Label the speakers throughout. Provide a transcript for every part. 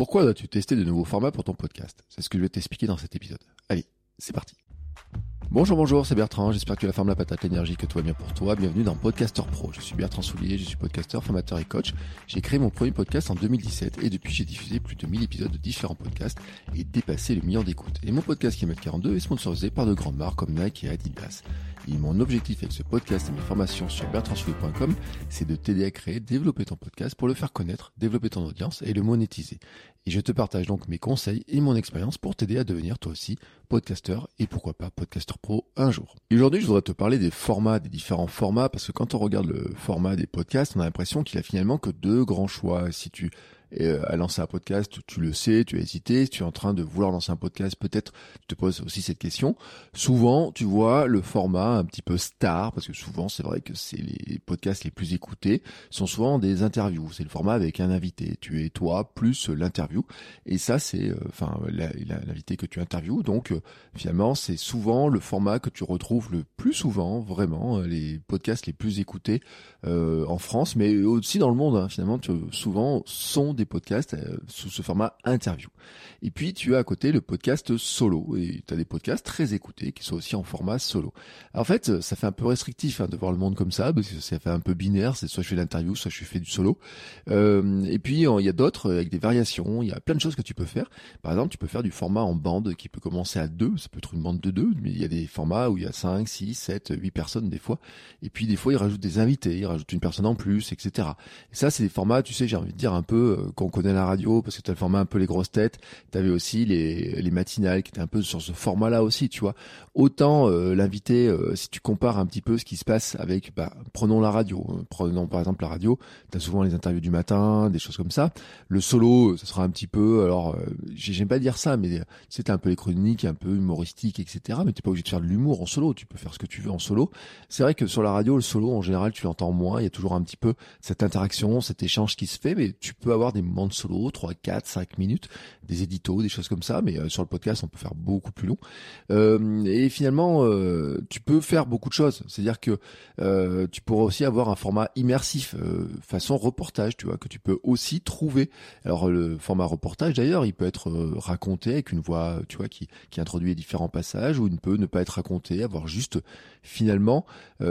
Speaker 1: Pourquoi dois-tu tester de nouveaux formats pour ton podcast? C'est ce que je vais t'expliquer dans cet épisode. Allez, c'est parti. Bonjour, bonjour, c'est Bertrand. J'espère que la forme, la patate, l'énergie, que tout va bien pour toi. Bienvenue dans Podcaster Pro. Je suis Bertrand Soulier, je suis podcasteur, formateur et coach. J'ai créé mon premier podcast en 2017 et depuis j'ai diffusé plus de 1000 épisodes de différents podcasts et dépassé le million d'écoutes. Et mon podcast qui est 42 est sponsorisé par de grandes marques comme Nike et Adidas. Mon objectif avec ce podcast et mes formations sur bertrandsoulier.com, c'est de t'aider à créer, développer ton podcast pour le faire connaître, développer ton audience et le monétiser. Et je te partage donc mes conseils et mon expérience pour t'aider à devenir toi aussi podcasteur et pourquoi pas podcasteur pro un jour. Aujourd'hui, je voudrais te parler des formats, des différents formats, parce que quand on regarde le format des podcasts, on a l'impression qu'il a finalement que deux grands choix. Si tu et euh, à lancer un podcast, tu le sais, tu as hésité, tu es en train de vouloir lancer un podcast, peut-être tu te poses aussi cette question. Souvent, tu vois le format un petit peu star, parce que souvent c'est vrai que c'est les podcasts les plus écoutés, sont souvent des interviews. C'est le format avec un invité. Tu es toi plus l'interview. Et ça, c'est euh, enfin l'invité que tu interviews. Donc euh, finalement, c'est souvent le format que tu retrouves le plus souvent, vraiment, les podcasts les plus écoutés en France, mais aussi dans le monde. Hein, finalement, tu, souvent sont des podcasts euh, sous ce format interview. Et puis tu as à côté le podcast solo et tu as des podcasts très écoutés qui sont aussi en format solo. en fait, ça fait un peu restrictif hein, de voir le monde comme ça parce que ça fait un peu binaire, c'est soit je fais l'interview, soit je fais du solo. Euh, et puis il y a d'autres avec des variations, il y a plein de choses que tu peux faire. Par exemple, tu peux faire du format en bande qui peut commencer à deux, ça peut être une bande de deux, mais il y a des formats où il y a 5, 6, 7, 8 personnes des fois. Et puis des fois ils rajoutent des invités, ils rajoutent une personne en plus, etc. Et ça c'est des formats, tu sais, j'ai envie de dire un peu euh, qu'on connaît la radio parce que tu as le format un peu les grosses têtes, tu avais aussi les, les matinales qui étaient un peu sur ce format-là aussi, tu vois. Autant euh, l'invité, euh, si tu compares un petit peu ce qui se passe avec, bah, prenons la radio, hein. prenons par exemple la radio, tu as souvent les interviews du matin, des choses comme ça. Le solo, ça sera un petit peu, alors euh, j'aime pas dire ça, mais c'était un peu les chroniques, un peu humoristiques, etc. Mais t'es pas obligé de faire de l'humour en solo, tu peux faire ce que tu veux en solo. C'est vrai que sur la radio, le solo en général, tu l'entends moins, il y a toujours un petit peu cette interaction, cet échange qui se fait, mais tu peux avoir des moments de solo, 3, 4, 5 minutes, des éditos, des choses comme ça, mais euh, sur le podcast, on peut faire beaucoup plus long. Euh, et finalement, euh, tu peux faire beaucoup de choses. C'est-à-dire que tu pourras aussi avoir un format immersif, façon reportage, tu vois, que tu peux aussi trouver. Alors le format reportage, d'ailleurs, il peut être raconté avec une voix, tu vois, qui, qui introduit différents passages, ou il peut ne pas être raconté, avoir juste, finalement,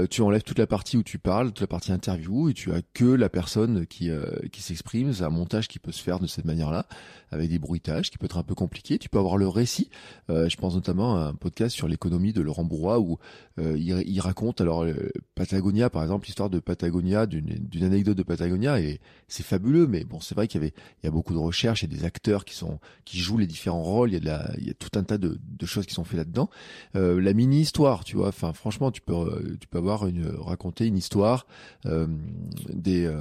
Speaker 1: tu enlèves toute la partie où tu parles, toute la partie interview, et tu as que la personne qui, qui s'exprime. C'est un montage qui peut se faire de cette manière-là, avec des bruitages, qui peut être un peu compliqué. Tu peux avoir le récit. Euh, je pense notamment à un podcast sur l'économie de Laurent Bourrois où euh, il, raconte alors euh, Patagonia, par exemple, l'histoire de Patagonia, d'une anecdote de Patagonia, et c'est fabuleux. Mais bon, c'est vrai qu'il y il y a beaucoup de recherches et des acteurs qui sont qui jouent les différents rôles. Il y a de la, il y a tout un tas de, de choses qui sont faites là-dedans. la mini histoire, tu vois. Enfin, franchement, tu peux tu peux avoir une raconter une histoire des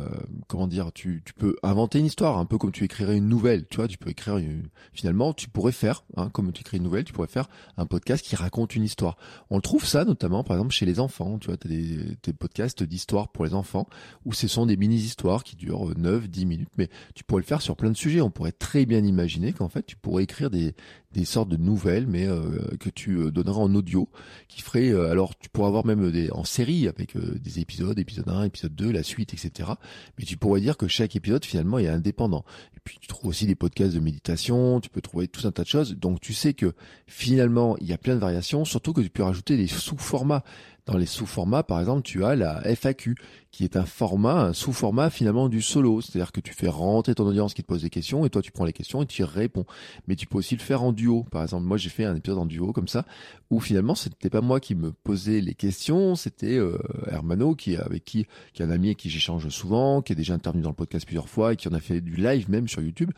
Speaker 1: comment dire, tu tu peux inventer une histoire un peu comme tu écrirais une nouvelle, tu vois, tu peux écrire finalement, tu pourrais faire, hein, comme tu écris une nouvelle, tu pourrais faire un podcast qui raconte une histoire. On trouve ça notamment, par exemple, chez les enfants, tu vois, tu as des, des podcasts d'histoire pour les enfants, où ce sont des mini-histoires qui durent 9, 10 minutes, mais tu pourrais le faire sur plein de sujets. On pourrait très bien imaginer qu'en fait, tu pourrais écrire des, des sortes de nouvelles, mais euh, que tu euh, donneras en audio, qui ferait, euh, alors tu pourrais avoir même des en série avec des épisodes, épisode 1, épisode 2, la suite, etc. Mais tu pourrais dire que chaque épisode finalement est indépendant. Et puis tu trouves aussi des podcasts de méditation, tu peux trouver tout un tas de choses. Donc tu sais que finalement il y a plein de variations, surtout que tu peux rajouter des sous-formats. Dans les sous-formats, par exemple, tu as la FAQ, qui est un format, un sous-format finalement du solo. C'est-à-dire que tu fais rentrer ton audience qui te pose des questions et toi tu prends les questions et tu y réponds. Mais tu peux aussi le faire en duo. Par exemple, moi j'ai fait un épisode en duo comme ça, où finalement c'était pas moi qui me posais les questions, c'était euh, Hermano qui avec qui, qui est un ami avec qui j'échange souvent, qui est déjà intervenu dans le podcast plusieurs fois et qui en a fait du live même sur YouTube,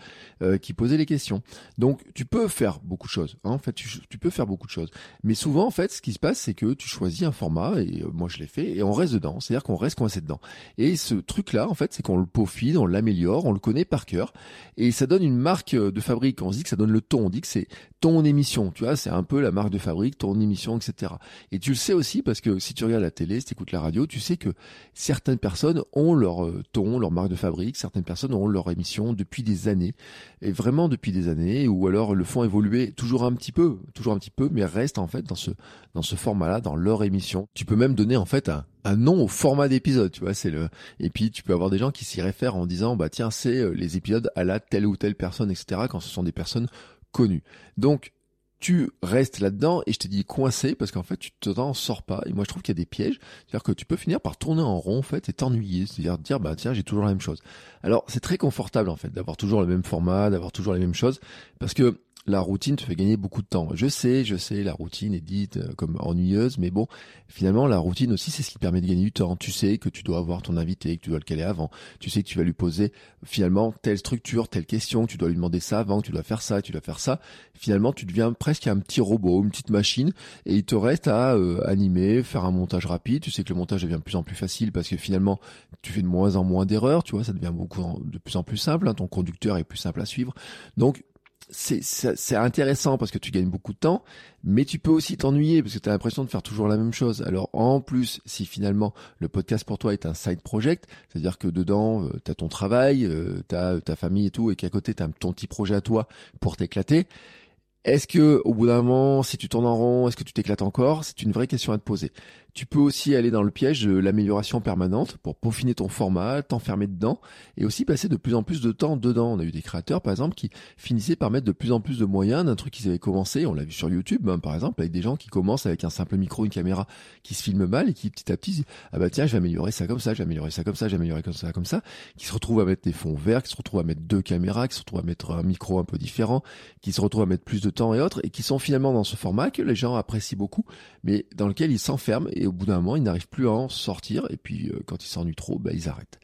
Speaker 1: euh, qui posait les questions. Donc tu peux faire beaucoup de choses. Hein. En fait, tu, tu, peux faire beaucoup de choses. Mais souvent, en fait, ce qui se passe, c'est que tu choisis un format et euh, moi je l'ai fait et on reste dedans. C'est-à-dire qu'on reste coincé dedans. Et ce truc-là, en fait, c'est qu'on le peaufine, on l'améliore, on le connaît par cœur, et ça donne une marque de fabrique. On se dit que ça donne le ton, on dit que c'est ton émission, tu vois, c'est un peu la marque de fabrique, ton émission, etc. Et tu le sais aussi parce que si tu regardes la télé, si tu écoutes la radio, tu sais que certaines personnes ont leur euh, ton, leur marque de fabrique, certaines personnes ont leur émission depuis des années, et vraiment depuis des années, ou alors le font évoluer toujours un petit peu, toujours un petit peu, mais restent en fait dans ce dans ce format-là, dans leur émission. Tu peux même donner en fait un, un nom au format d'épisode, tu vois, c'est le et puis tu peux avoir des gens qui s'y réfèrent en disant bah tiens, c'est euh, les épisodes à la telle ou telle personne etc. quand ce sont des personnes connues. Donc tu restes là-dedans et je t'ai dit coincé parce qu'en fait tu t'en sors pas. Et moi je trouve qu'il y a des pièges. C'est-à-dire que tu peux finir par tourner en rond en fait et t'ennuyer. C'est-à-dire dire bah tiens j'ai toujours la même chose. Alors c'est très confortable en fait d'avoir toujours le même format d'avoir toujours les mêmes choses. Parce que la routine te fait gagner beaucoup de temps. Je sais, je sais, la routine est dite euh, comme ennuyeuse, mais bon, finalement, la routine aussi, c'est ce qui permet de gagner du temps. Tu sais que tu dois avoir ton invité, que tu dois le caler avant. Tu sais que tu vas lui poser finalement telle structure, telle question, que tu dois lui demander ça avant, que tu dois faire ça, tu dois faire ça. Finalement, tu deviens presque un petit robot, une petite machine, et il te reste à euh, animer, faire un montage rapide. Tu sais que le montage devient de plus en plus facile parce que finalement, tu fais de moins en moins d'erreurs, tu vois, ça devient beaucoup de plus en plus simple. Hein. ton conducteur est plus simple à suivre. Donc, c'est intéressant parce que tu gagnes beaucoup de temps, mais tu peux aussi t'ennuyer parce que tu as l'impression de faire toujours la même chose. Alors en plus, si finalement le podcast pour toi est un side project, c'est-à-dire que dedans, euh, tu as ton travail, euh, ta famille et tout, et qu'à côté, tu as ton petit projet à toi pour t'éclater, est-ce que au bout d'un moment, si tu tournes en rond, est-ce que tu t'éclates encore? C'est une vraie question à te poser. Tu peux aussi aller dans le piège de l'amélioration permanente pour peaufiner ton format, t'enfermer dedans et aussi passer de plus en plus de temps dedans. On a eu des créateurs, par exemple, qui finissaient par mettre de plus en plus de moyens d'un truc qu'ils avaient commencé. On l'a vu sur YouTube, hein, par exemple, avec des gens qui commencent avec un simple micro, une caméra, qui se filment mal et qui petit à petit disent ah bah tiens, je vais améliorer ça comme ça, je vais améliorer ça comme ça, je vais améliorer comme ça comme ça, qui se retrouvent à mettre des fonds verts, qui se retrouvent à mettre deux caméras, qui se retrouvent à mettre un micro un peu différent, qui se retrouvent à mettre plus de temps et autres, et qui sont finalement dans ce format que les gens apprécient beaucoup, mais dans lequel ils s'enferment et au bout d'un moment, ils n'arrivent plus à en sortir. Et puis, euh, quand ils s'ennuient trop, bah, ils arrêtent.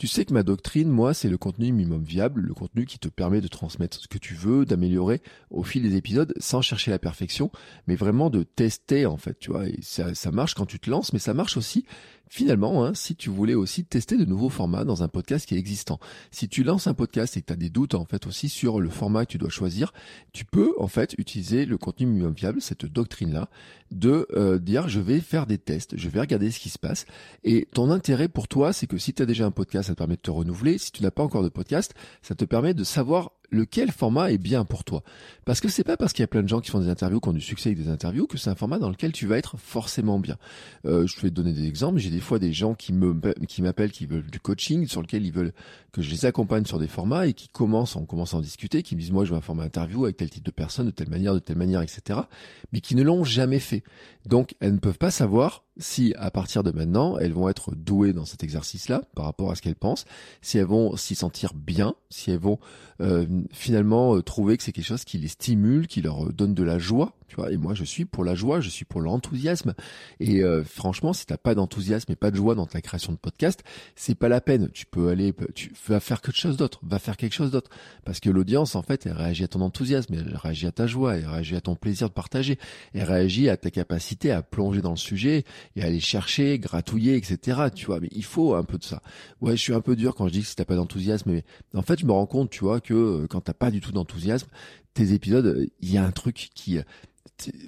Speaker 1: Tu sais que ma doctrine, moi, c'est le contenu minimum viable, le contenu qui te permet de transmettre ce que tu veux, d'améliorer au fil des épisodes sans chercher la perfection, mais vraiment de tester, en fait, tu vois. Et ça, marche quand tu te lances, mais ça marche aussi Finalement, hein, si tu voulais aussi tester de nouveaux formats dans un podcast qui est existant, si tu lances un podcast et que tu as des doutes en fait aussi sur le format que tu dois choisir, tu peux en fait utiliser le contenu minimum viable, cette doctrine-là, de euh, dire je vais faire des tests, je vais regarder ce qui se passe. Et ton intérêt pour toi, c'est que si tu as déjà un podcast, ça te permet de te renouveler. Si tu n'as pas encore de podcast, ça te permet de savoir lequel format est bien pour toi. Parce que c'est pas parce qu'il y a plein de gens qui font des interviews, qui ont du succès avec des interviews, que c'est un format dans lequel tu vas être forcément bien. Euh, je vais te donner des exemples. J'ai des fois des gens qui me qui m'appellent, qui veulent du coaching, sur lequel ils veulent que je les accompagne sur des formats et qui commencent, on commence à en discuter, qui me disent moi je veux un format interview avec tel type de personne, de telle manière, de telle manière, etc. Mais qui ne l'ont jamais fait. Donc elles ne peuvent pas savoir si à partir de maintenant elles vont être douées dans cet exercice-là par rapport à ce qu'elles pensent, si elles vont s'y sentir bien, si elles vont euh, finalement euh, trouver que c'est quelque chose qui les stimule, qui leur euh, donne de la joie, tu vois. Et moi, je suis pour la joie, je suis pour l'enthousiasme. Et franchement, si t'as pas d'enthousiasme et pas de joie dans ta création de podcast, c'est pas la peine. Tu peux aller, tu vas faire quelque chose d'autre, va faire quelque chose d'autre, parce que l'audience, en fait, elle réagit à ton enthousiasme, elle réagit à ta joie, elle réagit à ton plaisir de partager, elle réagit à ta capacité à plonger dans le sujet et à aller chercher, gratouiller, etc. Tu vois. Mais il faut un peu de ça. Ouais, je suis un peu dur quand je dis que si t'as pas d'enthousiasme, mais en fait, je me rends compte, tu vois, que euh, quand t'as pas du tout d'enthousiasme, tes épisodes, euh, il y a un truc qui, euh,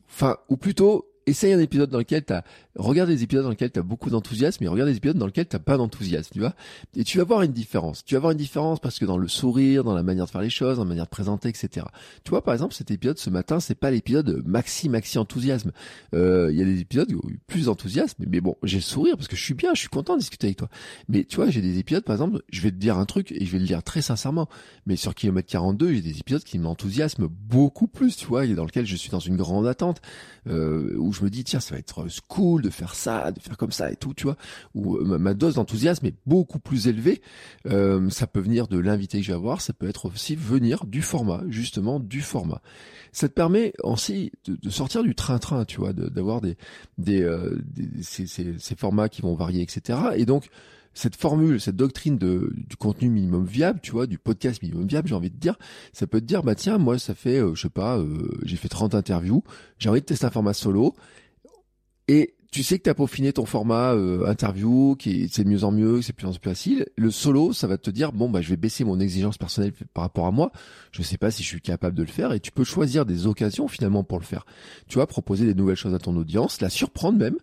Speaker 1: enfin, ou plutôt, essaye un épisode dans lequel t'as regarde des épisodes dans lesquels tu as beaucoup d'enthousiasme et regarde des épisodes dans lesquels tu pas d'enthousiasme, tu vois. Et tu vas voir une différence. Tu vas voir une différence parce que dans le sourire, dans la manière de faire les choses, dans la manière de présenter, etc. Tu vois, par exemple, cet épisode ce matin, c'est pas l'épisode maxi maxi enthousiasme. Euh, il y a des épisodes où plus d'enthousiasme, mais bon, j'ai le sourire parce que je suis bien, je suis content de discuter avec toi. Mais tu vois, j'ai des épisodes, par exemple, je vais te dire un truc et je vais le dire très sincèrement. Mais sur kilomètre 42, j'ai des épisodes qui m'enthousiasment beaucoup plus, tu vois, et dans lequel je suis dans une grande attente, euh, je me dis, tiens, ça va être cool de faire ça, de faire comme ça et tout, tu vois, où euh, ma dose d'enthousiasme est beaucoup plus élevée. Euh, ça peut venir de l'invité que je vais avoir, ça peut être aussi venir du format, justement du format. Ça te permet aussi de, sortir du train-train, tu vois, d'avoir des, des, euh, ces, ces, formats qui vont varier, etc. Et donc cette formule, cette doctrine de, du contenu minimum viable, tu vois, du podcast minimum viable, j'ai envie de dire, ça peut te dire, bah tiens, moi, ça fait, je sais pas, j'ai fait 30 interviews, j'ai envie de tester un format solo, et tu sais que tu as peaufiné ton format euh, interview, qui c'est de mieux en mieux, c'est plus en plus facile. Le solo, ça va te dire bon bah je vais baisser mon exigence personnelle par rapport à moi. Je sais pas si je suis capable de le faire et tu peux choisir des occasions finalement pour le faire. Tu vas proposer des nouvelles choses à ton audience, la surprendre même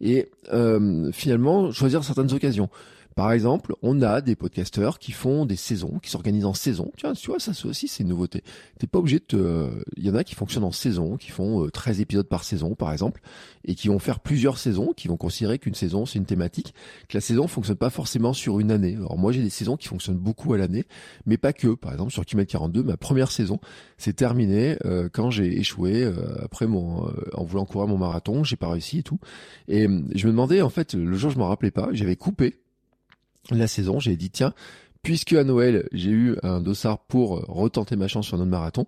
Speaker 1: et euh, finalement choisir certaines occasions. Par exemple, on a des podcasteurs qui font des saisons, qui s'organisent en saison. Vois, tu vois ça aussi c'est une nouveauté. T'es pas obligé de te... Il y en a qui fonctionnent en saison, qui font 13 euh, épisodes par saison par exemple, et qui vont faire plusieurs saisons, qui vont considérer qu'une saison c'est une thématique, que la saison fonctionne pas forcément sur une année. Alors moi j'ai des saisons qui fonctionnent beaucoup à l'année, mais pas que. Par exemple sur Kilomètre 42, ma première saison s'est terminée euh, quand j'ai échoué euh, après mon en voulant courir mon marathon, j'ai pas réussi et tout. Et je me demandais en fait le jour je m'en rappelais pas, j'avais coupé la saison, j'ai dit tiens, puisque à Noël j'ai eu un dossard pour euh, retenter ma chance sur notre marathon,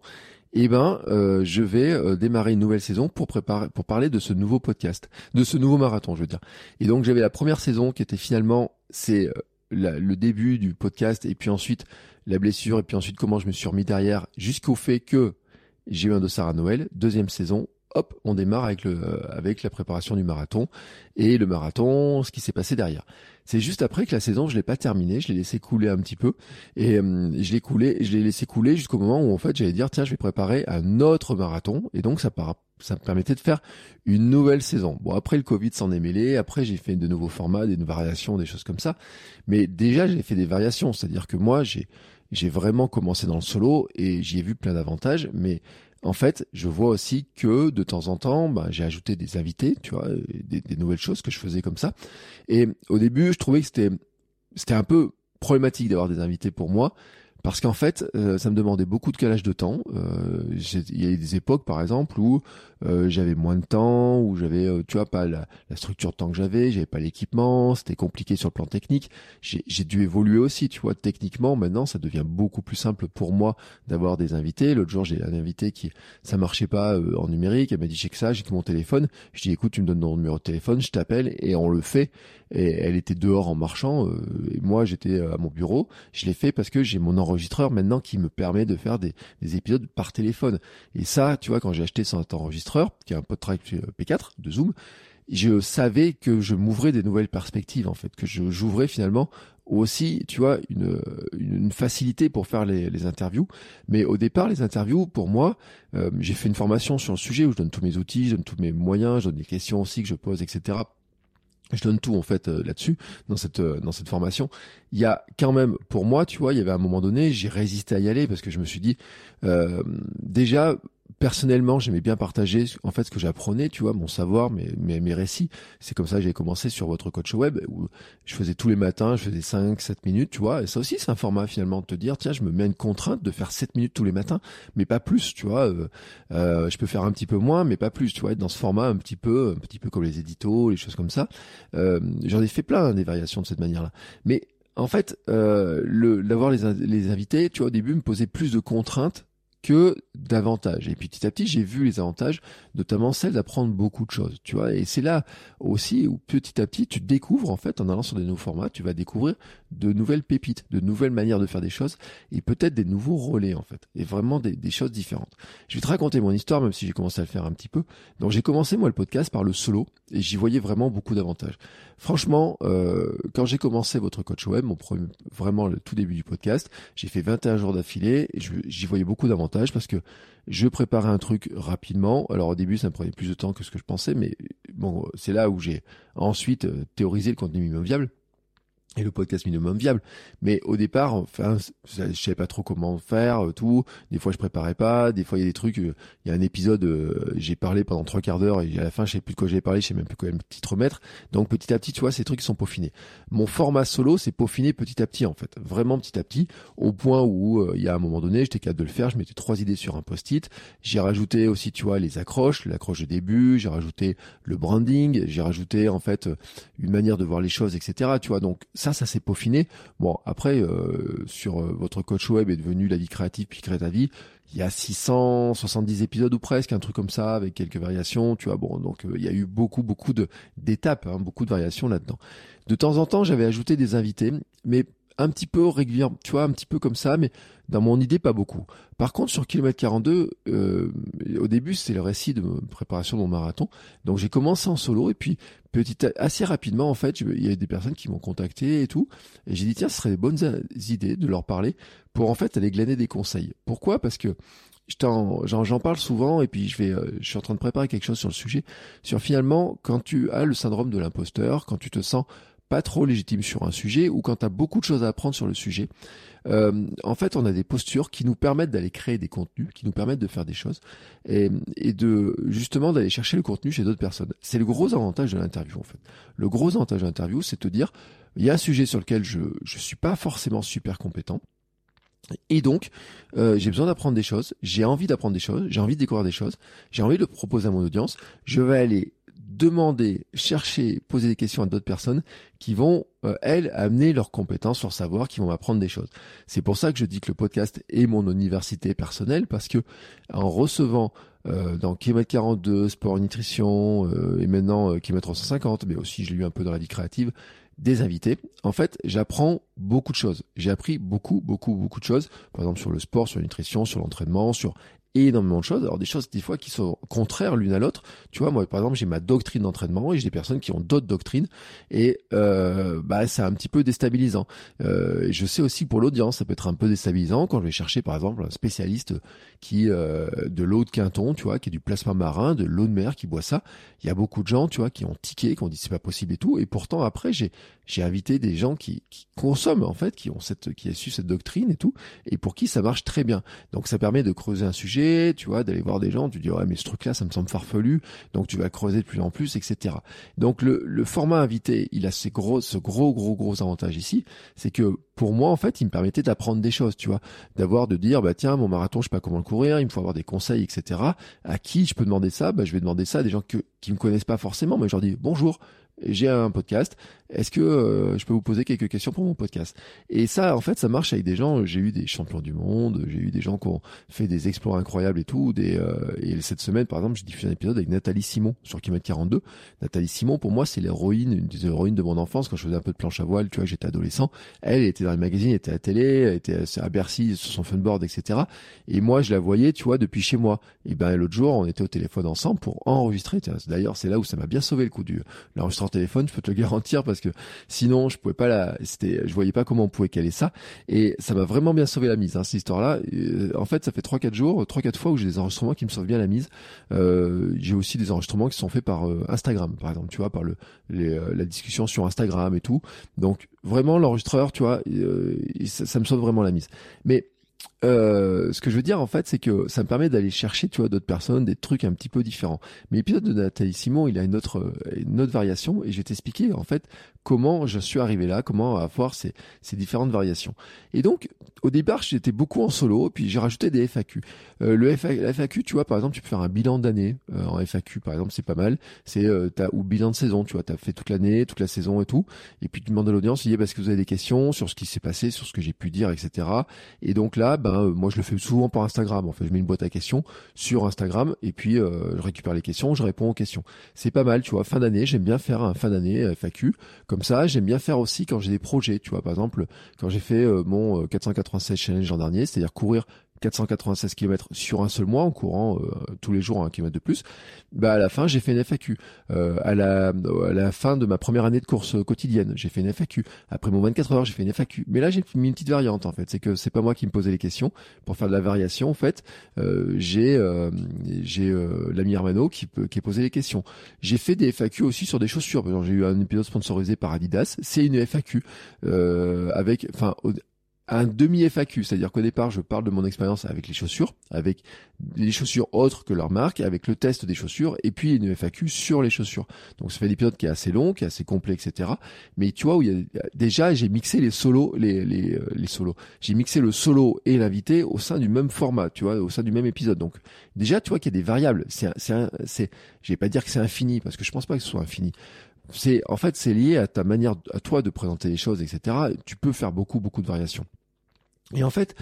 Speaker 1: eh ben euh, je vais euh, démarrer une nouvelle saison pour préparer pour parler de ce nouveau podcast, de ce nouveau marathon, je veux dire. Et donc j'avais la première saison qui était finalement c'est le début du podcast et puis ensuite la blessure et puis ensuite comment je me suis remis derrière jusqu'au fait que j'ai eu un dossard à Noël, deuxième saison, hop, on démarre avec le avec la préparation du marathon et le marathon, ce qui s'est passé derrière. C'est juste après que la saison, je l'ai pas terminée, je l'ai laissé couler un petit peu et euh, je l'ai coulé, je l'ai laissé couler jusqu'au moment où en fait j'allais dire tiens, je vais préparer un autre marathon et donc ça ça me permettait de faire une nouvelle saison. Bon après le Covid s'en est mêlé, après j'ai fait de nouveaux formats, des variations, des choses comme ça. Mais déjà j'ai fait des variations, c'est-à-dire que moi j'ai j'ai vraiment commencé dans le solo et j'y ai vu plein d'avantages, mais en fait, je vois aussi que de temps en temps, bah, j'ai ajouté des invités, tu vois, des, des, nouvelles choses que je faisais comme ça. Et au début, je trouvais que c'était c'était un peu problématique d'avoir des invités pour moi parce qu'en fait, euh, ça me demandait beaucoup de calage de temps. Euh, il y a des époques, par exemple, où euh, j'avais moins de temps, où j'avais, tu vois, pas la, structure de temps que j'avais, j'avais pas l'équipement, c'était compliqué sur le plan technique. J'ai dû évoluer aussi, tu vois, techniquement. Maintenant, ça devient beaucoup plus simple pour moi d'avoir des invités. L'autre jour, j'ai un invité qui, ça marchait pas en numérique. Elle m'a dit j'ai que ça, j'ai que mon téléphone. Je dis écoute, tu me donnes ton numéro de téléphone, je t'appelle et on le fait. Et elle était dehors en marchant, et moi j'étais à mon bureau. Je l'ai fait parce que j'ai mon enregistreur maintenant qui me permet de faire des, épisodes par téléphone. Et ça, tu vois, quand j'ai acheté cet enregistreur, qui est un PodTrack P4 de Zoom, je savais que je m'ouvrais des nouvelles perspectives en fait, que je j'ouvrais finalement aussi, tu vois, une, une facilité pour faire les, interviews. Mais au départ, les interviews, pour moi, euh, j'ai fait une formation sur le sujet où je donne tous mes outils, je donne tous mes moyens, je donne des questions aussi que je pose, etc je donne tout en fait euh, là-dessus dans cette euh, dans cette formation. Il y a quand même pour moi, tu vois, il y avait un moment donné, j'ai résisté à y aller parce que je me suis dit euh, déjà personnellement, j'aimais bien partager en fait ce que j'apprenais, tu vois, mon savoir, mes, mes, récits. C'est comme ça que j'ai commencé sur votre coach web où je faisais tous les matins, je faisais 5 7 minutes, tu vois. Et ça aussi c'est un format finalement de te dire tiens, je me mets une contrainte de faire 7 minutes tous les matins, mais pas plus, tu vois. Euh, euh, je peux faire un petit peu moins, mais pas plus, tu vois, être dans ce format un petit peu un petit peu comme les éditos, les choses comme ça. Euh, j'en ai fait plein des variations de cette manière-là. Mais en fait, le d'avoir les, les invités, tu vois, au début me posait plus de contraintes que d'avantages. Et puis petit à petit, j'ai vu les avantages, notamment celle d'apprendre beaucoup de choses, tu vois. Et c'est là aussi où petit à petit, tu découvres en fait, en allant sur des nouveaux formats, tu vas découvrir de nouvelles pépites, de nouvelles manières de faire des choses, et peut-être des nouveaux relais en fait, et vraiment des, des, choses différentes. Je vais te raconter mon histoire, même si j'ai commencé à le faire un petit peu. Donc j'ai commencé moi le podcast par le solo, et j'y voyais vraiment beaucoup d'avantages. Franchement, euh, quand j'ai commencé votre coach web, mon premier, vraiment le tout début du podcast, j'ai fait 21 jours d'affilée, et j'y voyais beaucoup d'avantages parce que je préparais un truc rapidement. Alors au début, ça me prenait plus de temps que ce que je pensais, mais bon, c'est là où j'ai ensuite euh, théorisé le contenu minimum viable et le podcast minimum viable. Mais au départ, enfin, je savais pas trop comment faire, euh, tout. Des fois, je préparais pas. Des fois, il y a des trucs. Euh, il y a un épisode, euh, j'ai parlé pendant trois quarts d'heure et à la fin, je sais plus de quoi j'ai parlé, je sais même plus quoi me titre remettre. Donc, petit à petit, tu vois, ces trucs sont peaufinés. Mon format solo, c'est peaufiné petit à petit, en fait. Vraiment petit à petit, au point où, il y a un moment donné, j'étais capable de le faire. Je mettais trois idées sur un post-it. J'ai rajouté aussi, tu vois, les accroches, l'accroche de début. J'ai rajouté le branding. J'ai rajouté, en fait, une manière de voir les choses, etc. Tu vois, donc ça, ça s'est peaufiné. Bon, après, euh, sur euh, votre coach web est devenu la vie créative puis crée ta vie. Il y a 670 épisodes ou presque, un truc comme ça, avec quelques variations, tu vois. Bon, donc euh, il y a eu beaucoup, beaucoup de d'étapes, hein, beaucoup de variations là-dedans. De temps en temps, j'avais ajouté des invités, mais un petit peu régulière, tu vois, un petit peu comme ça, mais dans mon idée, pas beaucoup. Par contre, sur kilomètre 42, euh, au début, c'est le récit de préparation de mon marathon. Donc, j'ai commencé en solo et puis, petit, assez rapidement, en fait, il y a des personnes qui m'ont contacté et tout. Et j'ai dit, tiens, ce serait des bonnes idées de leur parler pour, en fait, aller glaner des conseils. Pourquoi? Parce que j'en parle souvent et puis je vais euh, je suis en train de préparer quelque chose sur le sujet sur finalement quand tu as le syndrome de l'imposteur quand tu te sens pas trop légitime sur un sujet ou quand tu as beaucoup de choses à apprendre sur le sujet, euh, en fait, on a des postures qui nous permettent d'aller créer des contenus, qui nous permettent de faire des choses et, de justement d'aller chercher le contenu chez d'autres personnes. C'est le gros avantage de l'interview en fait. Le gros avantage de l'interview, c'est de dire il y a un sujet sur lequel je je suis pas forcément super compétent. Et donc, euh, j'ai besoin d'apprendre des choses, j'ai envie d'apprendre des choses, j'ai envie de découvrir des choses, j'ai envie de proposer à mon audience. Je vais aller demander, chercher, poser des questions à d'autres personnes qui vont, euh, elles, amener leurs compétences, leur savoir, qui vont m'apprendre des choses. C'est pour ça que je dis que le podcast est mon université personnelle, parce que en recevant euh, dans Kilomètre 42, Sport Nutrition, euh, et maintenant euh, Kilomètre 350, mais aussi je l'ai eu un peu la vie créative, des invités, en fait, j'apprends beaucoup de choses. J'ai appris beaucoup, beaucoup, beaucoup de choses. Par exemple, sur le sport, sur la nutrition, sur l'entraînement, sur énormément de choses. Alors des choses des fois qui sont contraires l'une à l'autre. Tu vois, moi par exemple j'ai ma doctrine d'entraînement et j'ai des personnes qui ont d'autres doctrines et euh, bah c'est un petit peu déstabilisant. Euh, je sais aussi pour l'audience ça peut être un peu déstabilisant quand je vais chercher par exemple un spécialiste qui euh, de l'eau de Quinton, tu vois, qui est du plasma marin, de l'eau de mer, qui boit ça. Il y a beaucoup de gens, tu vois, qui ont tiqué, qui ont dit c'est pas possible et tout. Et pourtant après j'ai j'ai invité des gens qui, qui consomment en fait, qui ont cette qui a su cette doctrine et tout, et pour qui ça marche très bien. Donc ça permet de creuser un sujet tu vois, d'aller voir des gens, tu dis ouais mais ce truc-là ça me semble farfelu, donc tu vas creuser de plus en plus, etc. Donc le, le format invité, il a ces gros, ce gros gros gros avantage ici, c'est que pour moi en fait il me permettait d'apprendre des choses, tu vois, d'avoir de dire bah tiens mon marathon je sais pas comment le courir, il me faut avoir des conseils, etc. À qui je peux demander ça? Bah je vais demander ça à des gens que, qui me connaissent pas forcément, mais je leur dis bonjour, j'ai un podcast. Est-ce que euh, je peux vous poser quelques questions pour mon podcast? Et ça, en fait, ça marche avec des gens. J'ai eu des champions du monde, j'ai eu des gens qui ont fait des exploits incroyables et tout. Des, euh, et cette semaine, par exemple, j'ai diffusé un épisode avec Nathalie Simon sur Kilomètre 42. Nathalie Simon, pour moi, c'est l'héroïne, une des héroïnes de mon enfance quand je faisais un peu de planche à voile. Tu vois, j'étais adolescent. Elle était dans les magazines, était à la télé, elle était à Bercy sur son funboard, etc. Et moi, je la voyais, tu vois, depuis chez moi. Et ben l'autre jour, on était au téléphone ensemble pour enregistrer. D'ailleurs, c'est là où ça m'a bien sauvé le coup du l'enregistrement téléphone, je peux te le garantir parce que sinon je pouvais pas la, c'était, je voyais pas comment on pouvait caler ça et ça m'a vraiment bien sauvé la mise hein, cette histoire-là. Euh, en fait, ça fait trois quatre jours, trois quatre fois où j'ai des enregistrements qui me sauvent bien la mise. Euh, j'ai aussi des enregistrements qui sont faits par euh, Instagram, par exemple, tu vois, par le les, la discussion sur Instagram et tout. Donc vraiment l'enregistreur, tu vois, ça, ça me sauve vraiment la mise. Mais euh, ce que je veux dire en fait, c'est que ça me permet d'aller chercher, tu vois, d'autres personnes, des trucs un petit peu différents. Mais l'épisode de Nathalie Simon, il a une autre, une autre variation, et je vais t'expliquer en fait comment je suis arrivé là, comment avoir ces, ces différentes variations. Et donc, au départ, j'étais beaucoup en solo, puis j'ai rajouté des FAQ. Euh, le FAQ, tu vois, par exemple, tu peux faire un bilan d'année euh, en FAQ, par exemple, c'est pas mal. C'est euh, ou bilan de saison, tu vois, t'as fait toute l'année, toute la saison et tout. Et puis tu demandes à l'audience, il dit, parce que vous avez des questions sur ce qui s'est passé, sur ce que j'ai pu dire, etc. Et donc là, ben euh, moi je le fais souvent par Instagram. En fait, je mets une boîte à questions sur Instagram et puis euh, je récupère les questions, je réponds aux questions. C'est pas mal, tu vois. Fin d'année, j'aime bien faire un fin d'année FAQ. Comme ça, j'aime bien faire aussi quand j'ai des projets, tu vois. Par exemple, quand j'ai fait euh, mon 496 challenge l'an dernier, c'est-à-dire courir 496 km sur un seul mois en courant euh, tous les jours un kilomètre de plus, bah à la fin j'ai fait une FAQ. Euh, à, la, à la fin de ma première année de course quotidienne, j'ai fait une FAQ. Après mon 24 heures, j'ai fait une FAQ. Mais là j'ai mis une petite variante en fait, c'est que c'est pas moi qui me posais les questions. Pour faire de la variation en fait, euh, j'ai euh, j'ai euh, l'ami Hermano qui peut qui posé les questions. J'ai fait des FAQ aussi sur des chaussures. J'ai eu un épisode sponsorisé par Adidas, c'est une FAQ avec enfin un demi FAQ, c'est-à-dire qu'au départ, je parle de mon expérience avec les chaussures, avec les chaussures autres que leur marque, avec le test des chaussures, et puis une FAQ sur les chaussures. Donc ça fait l'épisode qui est assez long, qui est assez complet, etc. Mais tu vois où il y a déjà j'ai mixé les solos, les les, euh, les solos. J'ai mixé le solo et l'invité au sein du même format, tu vois, au sein du même épisode. Donc déjà tu vois qu'il y a des variables. C'est c'est c'est, je vais pas dire que c'est infini parce que je pense pas que ce soit infini c'est en fait c'est lié à ta manière à toi de présenter les choses etc tu peux faire beaucoup beaucoup de variations. Et en fait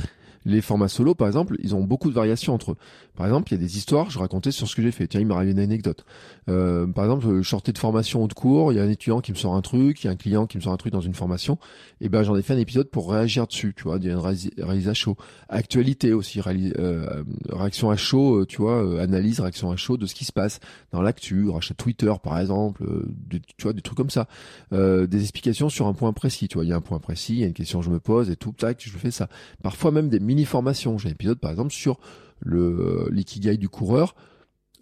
Speaker 1: les formats solo, par exemple, ils ont beaucoup de variations entre eux. Par exemple, il y a des histoires, je racontais sur ce que j'ai fait. Tiens, il m'a une anecdote. Euh, par exemple, je sortais de formation ou de cours, il y a un étudiant qui me sort un truc, il y a un client qui me sort un truc dans une formation. Et ben, j'en ai fait un épisode pour réagir dessus, tu vois, il réalisation à chaud. Actualité aussi, euh, réaction à chaud, euh, tu vois, euh, analyse, réaction à chaud de ce qui se passe dans l'actu, rachat Twitter, par exemple, tu vois, des trucs comme ça. des explications sur un point précis, tu vois, il y a un point précis, il y a une question que je me pose et tout, tac, je fais ça. Parfois même des mini-formations. J'ai un épisode, par exemple, sur le l'ikigai du coureur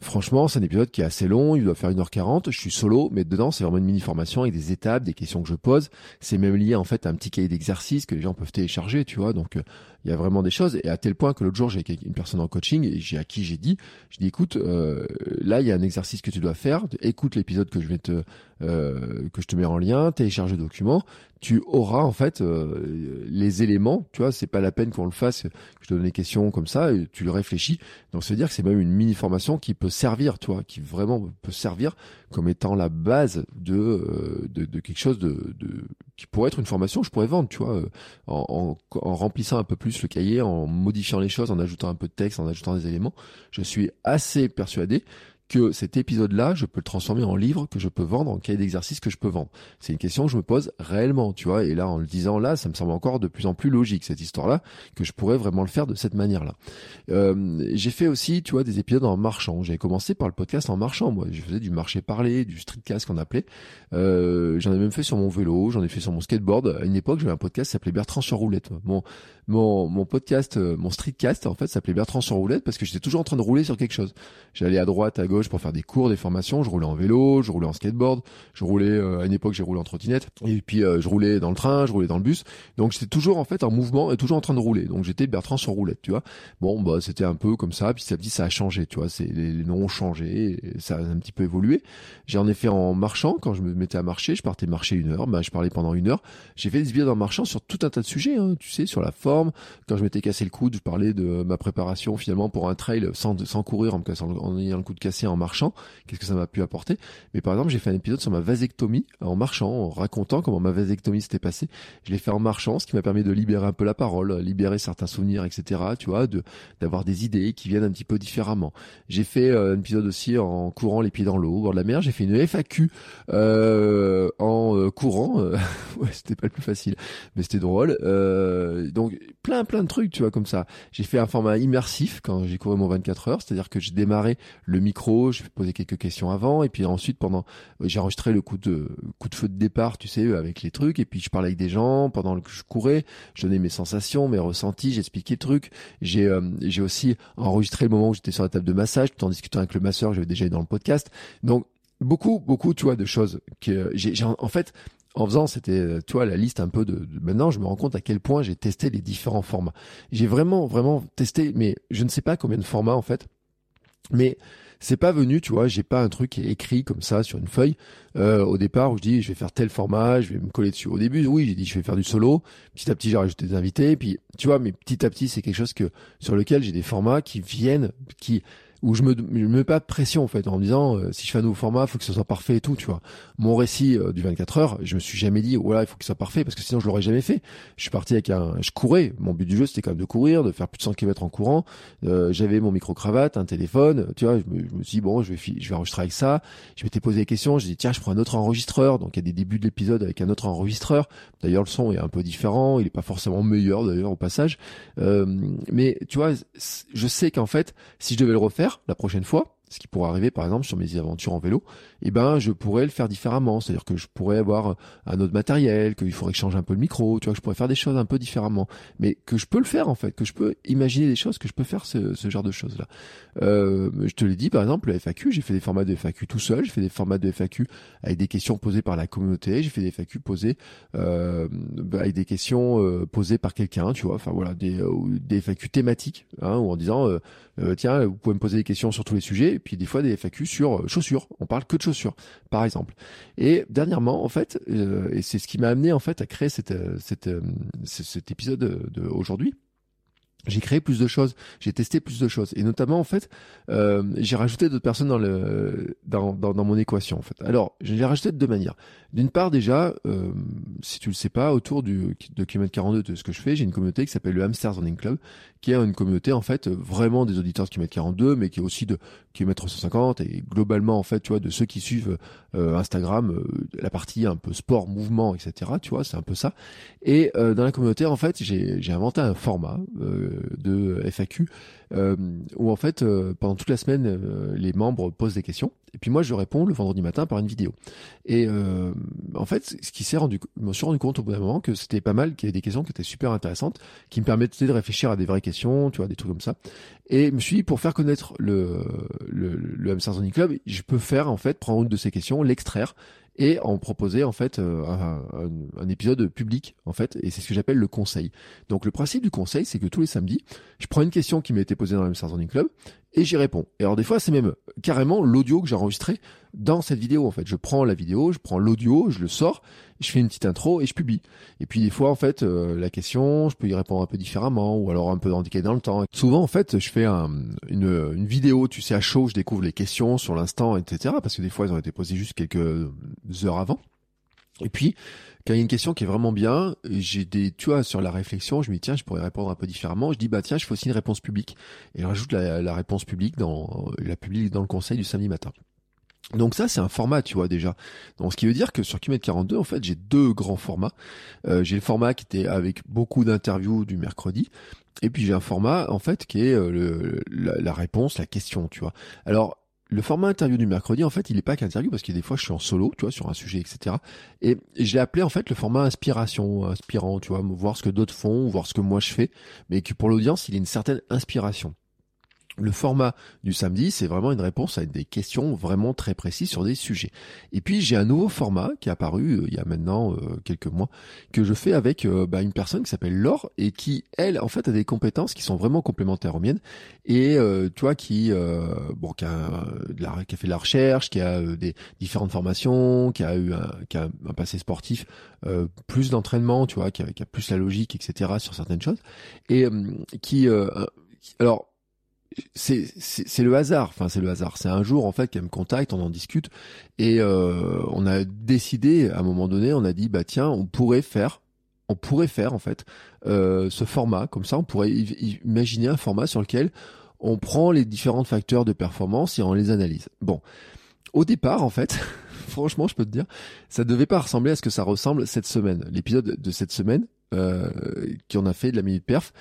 Speaker 1: franchement, c'est un épisode qui est assez long, il doit faire 1h40, je suis solo, mais dedans, c'est vraiment une mini-formation avec des étapes, des questions que je pose. C'est même lié en fait à un petit cahier d'exercice que les gens peuvent télécharger, tu vois. Donc, euh, il y a vraiment des choses. Et à tel point que l'autre jour, j'ai une personne en coaching et j'ai à qui j'ai dit, je dis, écoute, euh, là, il y a un exercice que tu dois faire. Écoute l'épisode que je vais te, euh, que je te mets en lien, télécharge le document. Tu auras en fait les éléments. Tu vois, c'est pas la peine qu'on le fasse. Que je te donne des questions comme ça, et tu le réfléchis. Donc, veut dire que c'est même une mini formation qui peut servir, toi, qui vraiment peut servir comme étant la base de, de, de quelque chose de, de, qui pourrait être une formation que je pourrais vendre, tu vois, en, en, en remplissant un peu plus le cahier, en modifiant les choses, en ajoutant un peu de texte, en ajoutant des éléments. Je suis assez persuadé que cet épisode-là, je peux le transformer en livre que je peux vendre, en cahier d'exercice que je peux vendre. C'est une question que je me pose réellement, tu vois. Et là, en le disant là, ça me semble encore de plus en plus logique cette histoire-là, que je pourrais vraiment le faire de cette manière-là. Euh, j'ai fait aussi, tu vois, des épisodes en marchant. J'ai commencé par le podcast en marchant. Moi, je faisais du marché parlé, du streetcast qu'on appelait. Euh, j'en ai même fait sur mon vélo, j'en ai fait sur mon skateboard. À une époque, j'avais un podcast qui s'appelait Bertrand sur roulette. Mon mon mon podcast, euh, mon streetcast, en fait, s'appelait Bertrand sur roulette parce que j'étais toujours en train de rouler sur quelque chose. J'allais à droite, à gauche pour faire des cours, des formations. Je roulais en vélo, je roulais en skateboard, je roulais euh, à une époque j'ai roulé en trottinette et puis euh, je roulais dans le train, je roulais dans le bus. Donc j'étais toujours en fait en mouvement et toujours en train de rouler. Donc j'étais Bertrand sur roulette, tu vois. Bon bah c'était un peu comme ça. Puis ça petit ça a changé, tu vois. C'est les, noms ont changé, ça a un petit peu évolué. J'ai en effet en marchant quand je me mettais à marcher, je partais marcher une heure, bah je parlais pendant une heure. J'ai fait des vidéos en marchant sur tout un tas de sujets, hein, tu sais, sur la forme. Quand je m'étais cassé le coude, je parlais de ma préparation finalement pour un trail sans sans courir en en ayant le coude cassé en marchant qu'est-ce que ça m'a pu apporter. Mais par exemple, j'ai fait un épisode sur ma vasectomie en marchant, en racontant comment ma vasectomie s'était passée. Je l'ai fait en marchant, ce qui m'a permis de libérer un peu la parole, libérer certains souvenirs, etc. Tu vois, de d'avoir des idées qui viennent un petit peu différemment. J'ai fait euh, un épisode aussi en courant les pieds dans l'eau, au bord de la mer. J'ai fait une FAQ euh, en euh, courant. ouais, c'était pas le plus facile, mais c'était drôle. donc plein plein de trucs, tu vois, comme ça. J'ai fait un format immersif quand j'ai couru mon 24 heures, c'est-à-dire que j'ai démarré le micro, je posé quelques questions avant et puis ensuite pendant j'ai enregistré le coup de coup de feu de départ tu sais avec les trucs et puis je parlais avec des gens pendant que je courais je donnais mes sensations mes ressentis j'expliquais le truc j'ai euh, j'ai aussi enregistré le moment où j'étais sur la table de massage tout en discutant avec le masseur j'avais déjà eu dans le podcast donc beaucoup beaucoup tu vois de choses que j'ai en fait en faisant, c'était, tu vois, la liste un peu de, Maintenant, je me rends compte à quel point j'ai testé les différents formats. J'ai vraiment, vraiment testé, mais je ne sais pas combien de formats en fait. Mais c'est pas venu, tu vois, j'ai pas un truc écrit comme ça sur une feuille euh, au départ où je dis je vais faire tel format, je vais me coller dessus. Au début, oui, j'ai dit je vais faire du solo. Petit à petit, j'ai rajouté des invités. Puis, tu vois, mais petit à petit, c'est quelque chose que sur lequel j'ai des formats qui viennent, qui où je me, je me mets pas de pression en fait en me disant euh, si je fais un nouveau format, faut que ce soit parfait et tout, tu vois. Mon récit euh, du 24 heures, je me suis jamais dit voilà, il faut qu'il soit parfait parce que sinon je l'aurais jamais fait. Je suis parti avec un je courais, mon but du jeu c'était quand même de courir, de faire plus de 100 km en courant. Euh, j'avais mon micro cravate, un téléphone, tu vois, je me, je me suis dit bon, je vais je vais enregistrer avec ça. Je m'étais posé des questions, j'ai dit tiens, je prends un autre enregistreur. Donc il y a des débuts de l'épisode avec un autre enregistreur. D'ailleurs le son est un peu différent, il est pas forcément meilleur d'ailleurs au passage. mais tu vois, je sais qu'en fait, si je devais le refaire la prochaine fois, ce qui pourrait arriver par exemple sur mes aventures en vélo, eh ben je pourrais le faire différemment. C'est-à-dire que je pourrais avoir un autre matériel, qu'il faudrait que je change un peu le micro, tu vois, que je pourrais faire des choses un peu différemment. Mais que je peux le faire en fait, que je peux imaginer des choses, que je peux faire ce, ce genre de choses-là. Euh, je te l'ai dit par exemple, le FAQ, j'ai fait des formats de FAQ tout seul, j'ai fait des formats de FAQ avec des questions posées par la communauté, j'ai fait des FAQ posées euh, avec des questions euh, posées par quelqu'un, tu vois, enfin voilà, des, euh, des FAQ thématiques, hein, ou en disant euh, tiens, vous pouvez me poser des questions sur tous les sujets, et puis des fois des FAQ sur chaussures. On parle que de chaussures, par exemple. Et dernièrement, en fait, euh, et c'est ce qui m'a amené en fait à créer euh, euh, cet épisode de, aujourd'hui j'ai créé plus de choses, j'ai testé plus de choses, et notamment en fait, euh, j'ai rajouté d'autres personnes dans le dans, dans, dans, mon équation en fait. Alors, je l'ai rajouté de deux manières. D'une part, déjà, euh, si tu le sais pas, autour du de kilomètre 42 de ce que je fais, j'ai une communauté qui s'appelle le Hamster Running Club, qui est une communauté en fait vraiment des auditeurs de kilomètre 42, mais qui est aussi de kilomètre 150 et globalement en fait, tu vois, de ceux qui suivent euh, Instagram, euh, la partie un peu sport, mouvement, etc. Tu vois, c'est un peu ça. Et euh, dans la communauté, en fait, j'ai j'ai inventé un format de FAQ euh, où en fait pendant toute la semaine les membres posent des questions et puis moi je réponds le vendredi matin par une vidéo. Et en fait ce qui s'est rendu, je me suis rendu compte au bout d'un moment que c'était pas mal, qu'il y avait des questions qui étaient super intéressantes, qui me permettaient de réfléchir à des vraies questions, tu vois, des trucs comme ça. Et je me suis dit pour faire connaître le le, le Hamster Club, je peux faire en fait prendre une de ces questions, l'extraire et en proposer en fait euh, un, épisode public en fait et c'est ce que j'appelle le conseil. Donc le principe du conseil c'est que tous les samedis je prends une question qui m'a été posée dans le Masters Club et j'y réponds. Et alors des fois c'est même carrément l'audio que j'ai enregistré dans cette vidéo en fait. Je prends la vidéo, je prends l'audio, je le sors, je fais une petite intro et je publie. Et puis des fois en fait euh, la question, je peux y répondre un peu différemment ou alors un peu indiqué dans le temps. Souvent en fait je fais une, une vidéo, tu sais à chaud, je découvre les questions sur l'instant, etc. Parce que des fois elles ont été posées juste quelques heures avant. Et puis, quand il y a une question qui est vraiment bien, j'ai des, tu vois, sur la réflexion, je me dis tiens, je pourrais répondre un peu différemment. Je dis bah tiens, je fais aussi une réponse publique et je rajoute la, la réponse publique dans la publique dans le conseil du samedi matin. Donc ça, c'est un format, tu vois déjà. Donc ce qui veut dire que sur Kilometre 42, en fait, j'ai deux grands formats. Euh, j'ai le format qui était avec beaucoup d'interviews du mercredi, et puis j'ai un format en fait qui est euh, le, la, réponse, la question, tu vois. Alors le format interview du mercredi, en fait, il n'est pas qu'interview parce que des fois je suis en solo, tu vois, sur un sujet, etc. Et, je l'ai appelé en fait le format inspiration, inspirant, tu vois, voir ce que d'autres font, voir ce que moi je fais, mais que pour l'audience, il y a une certaine inspiration. Le format du samedi, c'est vraiment une réponse à des questions vraiment très précises sur des sujets. Et puis j'ai un nouveau format qui est apparu euh, il y a maintenant euh, quelques mois que je fais avec euh, bah, une personne qui s'appelle Laure et qui elle en fait a des compétences qui sont vraiment complémentaires aux miennes et tu vois qui bon qui a, qui a fait de la recherche, qui a des différentes formations, qui a eu un, qui a un passé sportif, plus d'entraînement, tu vois, qui a, qui a, plus la logique, etc. sur certaines choses et qui alors c'est le hasard. Enfin, c'est le hasard. C'est un jour en fait qu'elle me contacte, on en discute et euh, on a décidé à un moment donné, on a dit bah tiens, on pourrait faire, on pourrait faire en fait euh, ce format comme ça. On pourrait imaginer un format sur lequel on prend les différents facteurs de performance et on les analyse. Bon, au départ en fait. franchement, je peux te dire, ça devait pas ressembler à ce que ça ressemble cette semaine. L'épisode de cette semaine, euh, qu'on a fait de la minute perf,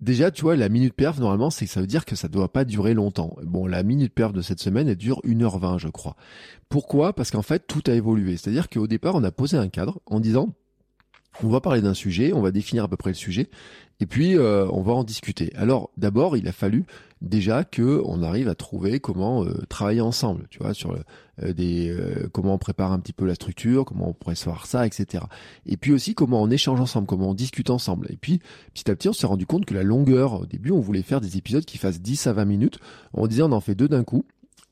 Speaker 1: Déjà, tu vois, la minute perf, normalement, c'est ça veut dire que ça doit pas durer longtemps. Bon, la minute perf de cette semaine, elle dure 1h20, je crois. Pourquoi? Parce qu'en fait, tout a évolué. C'est-à-dire qu'au départ, on a posé un cadre en disant, on va parler d'un sujet, on va définir à peu près le sujet, et puis euh, on va en discuter. Alors d'abord, il a fallu déjà que on arrive à trouver comment euh, travailler ensemble, tu vois, sur euh, des comment on prépare un petit peu la structure, comment on pourrait voir ça, etc. Et puis aussi comment on échange ensemble, comment on discute ensemble. Et puis petit à petit, on s'est rendu compte que la longueur, au début, on voulait faire des épisodes qui fassent 10 à 20 minutes. On disait on en fait deux d'un coup.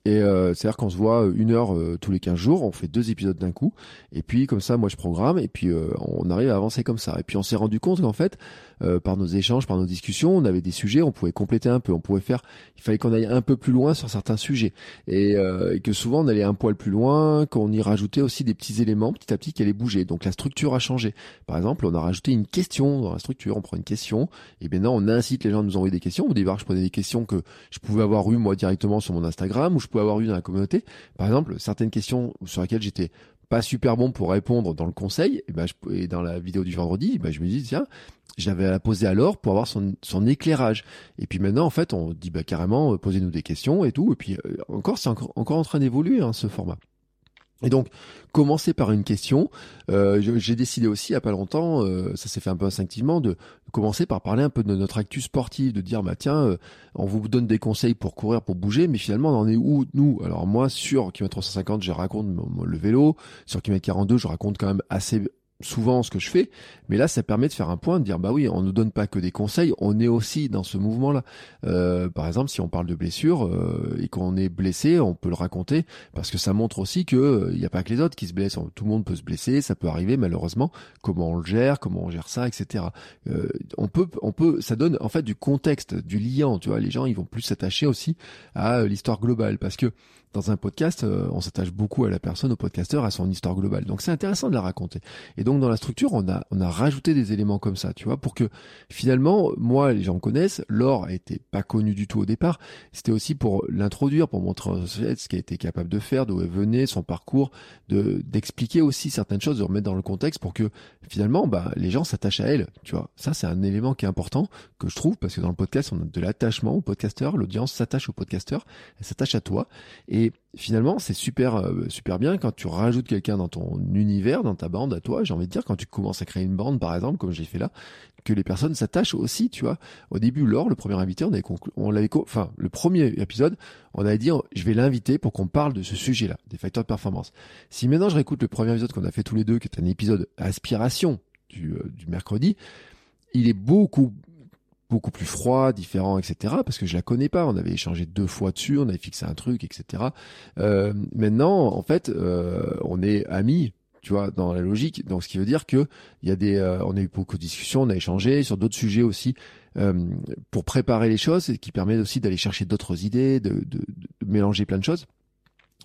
Speaker 1: Et euh, c'est-à-dire qu'on se voit une heure euh, tous les 15 jours, on fait deux épisodes d'un coup, et puis comme ça, moi je programme, et puis euh, on arrive à avancer comme ça. Et puis on s'est rendu compte qu'en fait, euh, par nos échanges, par nos discussions, on avait des sujets, on pouvait compléter un peu, on pouvait faire, il fallait qu'on aille un peu plus loin sur certains sujets, et, et, que souvent on allait un poil plus loin, qu'on y rajoutait aussi des petits éléments petit à petit qui allaient bouger. Donc la structure a changé. Par exemple, on a rajouté une question dans la structure, on prend une question, et maintenant on incite les gens à nous envoyer des questions. Au départ, je prenais des questions que je pouvais avoir eu moi directement sur mon Instagram, je avoir eu dans la communauté par exemple, certaines questions sur lesquelles j'étais pas super bon pour répondre dans le conseil, et, ben je, dans la vidéo du vendredi, ben je me dis tiens, j'avais à la poser alors pour avoir son, son éclairage. Et puis maintenant, en fait, on dit bah carrément, euh, posez-nous des questions et tout. Et puis euh, encore, c'est encore, encore en train d'évoluer hein, ce format. Et donc, commencer par une question. Euh, j'ai décidé aussi, il n'y a pas longtemps, euh, ça s'est fait un peu instinctivement, de, commencer par parler un peu de notre actu sportive, de dire, bah tiens, euh, on vous donne des conseils pour courir, pour bouger, mais finalement, on en est où, nous? Alors moi, sur km 350, je raconte le vélo. Sur km 42, je raconte quand même assez souvent ce que je fais, mais là ça permet de faire un point, de dire bah oui, on ne donne pas que des conseils, on est aussi dans ce mouvement-là. Euh, par exemple, si on parle de blessure euh, et qu'on est blessé, on peut le raconter parce que ça montre aussi que euh, il n'y a pas que les autres qui se blessent, tout le monde peut se blesser, ça peut arriver malheureusement. Comment on le gère, comment on gère ça, etc. on peut, on peut, ça donne en fait du contexte, du lien. Tu vois, les gens ils vont plus s'attacher aussi à l'histoire globale parce que dans un podcast, euh, on s'attache beaucoup à la personne, au podcasteur, à son histoire globale. Donc c'est intéressant de la raconter. Et donc dans la structure, on a, on a rajouté des éléments comme ça, tu vois, pour que finalement, moi, les gens me connaissent, Laure été pas connue du tout au départ. C'était aussi pour l'introduire, pour montrer ce qu'elle était capable de faire, d'où elle venait, son parcours, de d'expliquer aussi certaines choses, de remettre dans le contexte pour que finalement, bah, les gens s'attachent à elle, tu vois. Ça, c'est un élément qui est important que je trouve parce que dans le podcast, on a de l'attachement au podcasteur, l'audience s'attache au podcasteur, elle s'attache à toi. Finalement, c'est super, euh, super bien quand tu rajoutes quelqu'un dans ton univers, dans ta bande à toi. J'ai envie de dire, quand tu commences à créer une bande, par exemple, comme j'ai fait là, que les personnes s'attachent aussi, tu vois. Au début, Laure, le premier invité, on avait on l'avait, enfin, le premier épisode, on avait dit, je vais l'inviter pour qu'on parle de ce sujet-là, des facteurs de performance. Si maintenant je réécoute le premier épisode qu'on a fait tous les deux, qui est un épisode aspiration du, euh, du mercredi, il est beaucoup beaucoup plus froid, différent, etc. Parce que je la connais pas. On avait échangé deux fois dessus, on avait fixé un truc, etc. Euh, maintenant, en fait, euh, on est amis, tu vois, dans la logique. Donc, ce qui veut dire que il y a des, euh, on a eu beaucoup de discussions, on a échangé sur d'autres sujets aussi euh, pour préparer les choses, et qui permet aussi d'aller chercher d'autres idées, de, de, de mélanger plein de choses,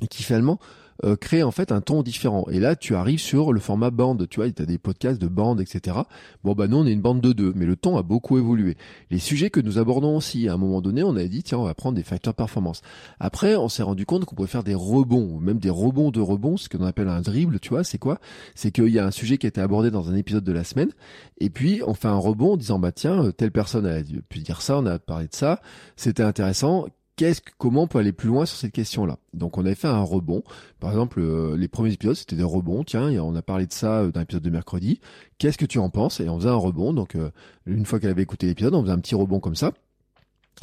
Speaker 1: et qui finalement euh, créer en fait un ton différent. Et là, tu arrives sur le format bande, tu vois, tu as des podcasts de bande, etc. Bon, bah nous, on est une bande de deux, mais le ton a beaucoup évolué. Les sujets que nous abordons aussi, à un moment donné, on a dit, tiens, on va prendre des facteurs performance. Après, on s'est rendu compte qu'on pouvait faire des rebonds, même des rebonds de rebonds, ce qu'on appelle un dribble, tu vois, c'est quoi? C'est qu'il y a un sujet qui a été abordé dans un épisode de la semaine, et puis on fait un rebond en disant, bah tiens, telle personne a pu dire ça, on a parlé de ça, c'était intéressant, comment on peut aller plus loin sur cette question-là? Donc on avait fait un rebond. Par exemple, euh, les premiers épisodes c'était des rebonds. Tiens, on a parlé de ça euh, dans l'épisode de mercredi. Qu'est-ce que tu en penses? Et on faisait un rebond. Donc euh, une fois qu'elle avait écouté l'épisode, on faisait un petit rebond comme ça.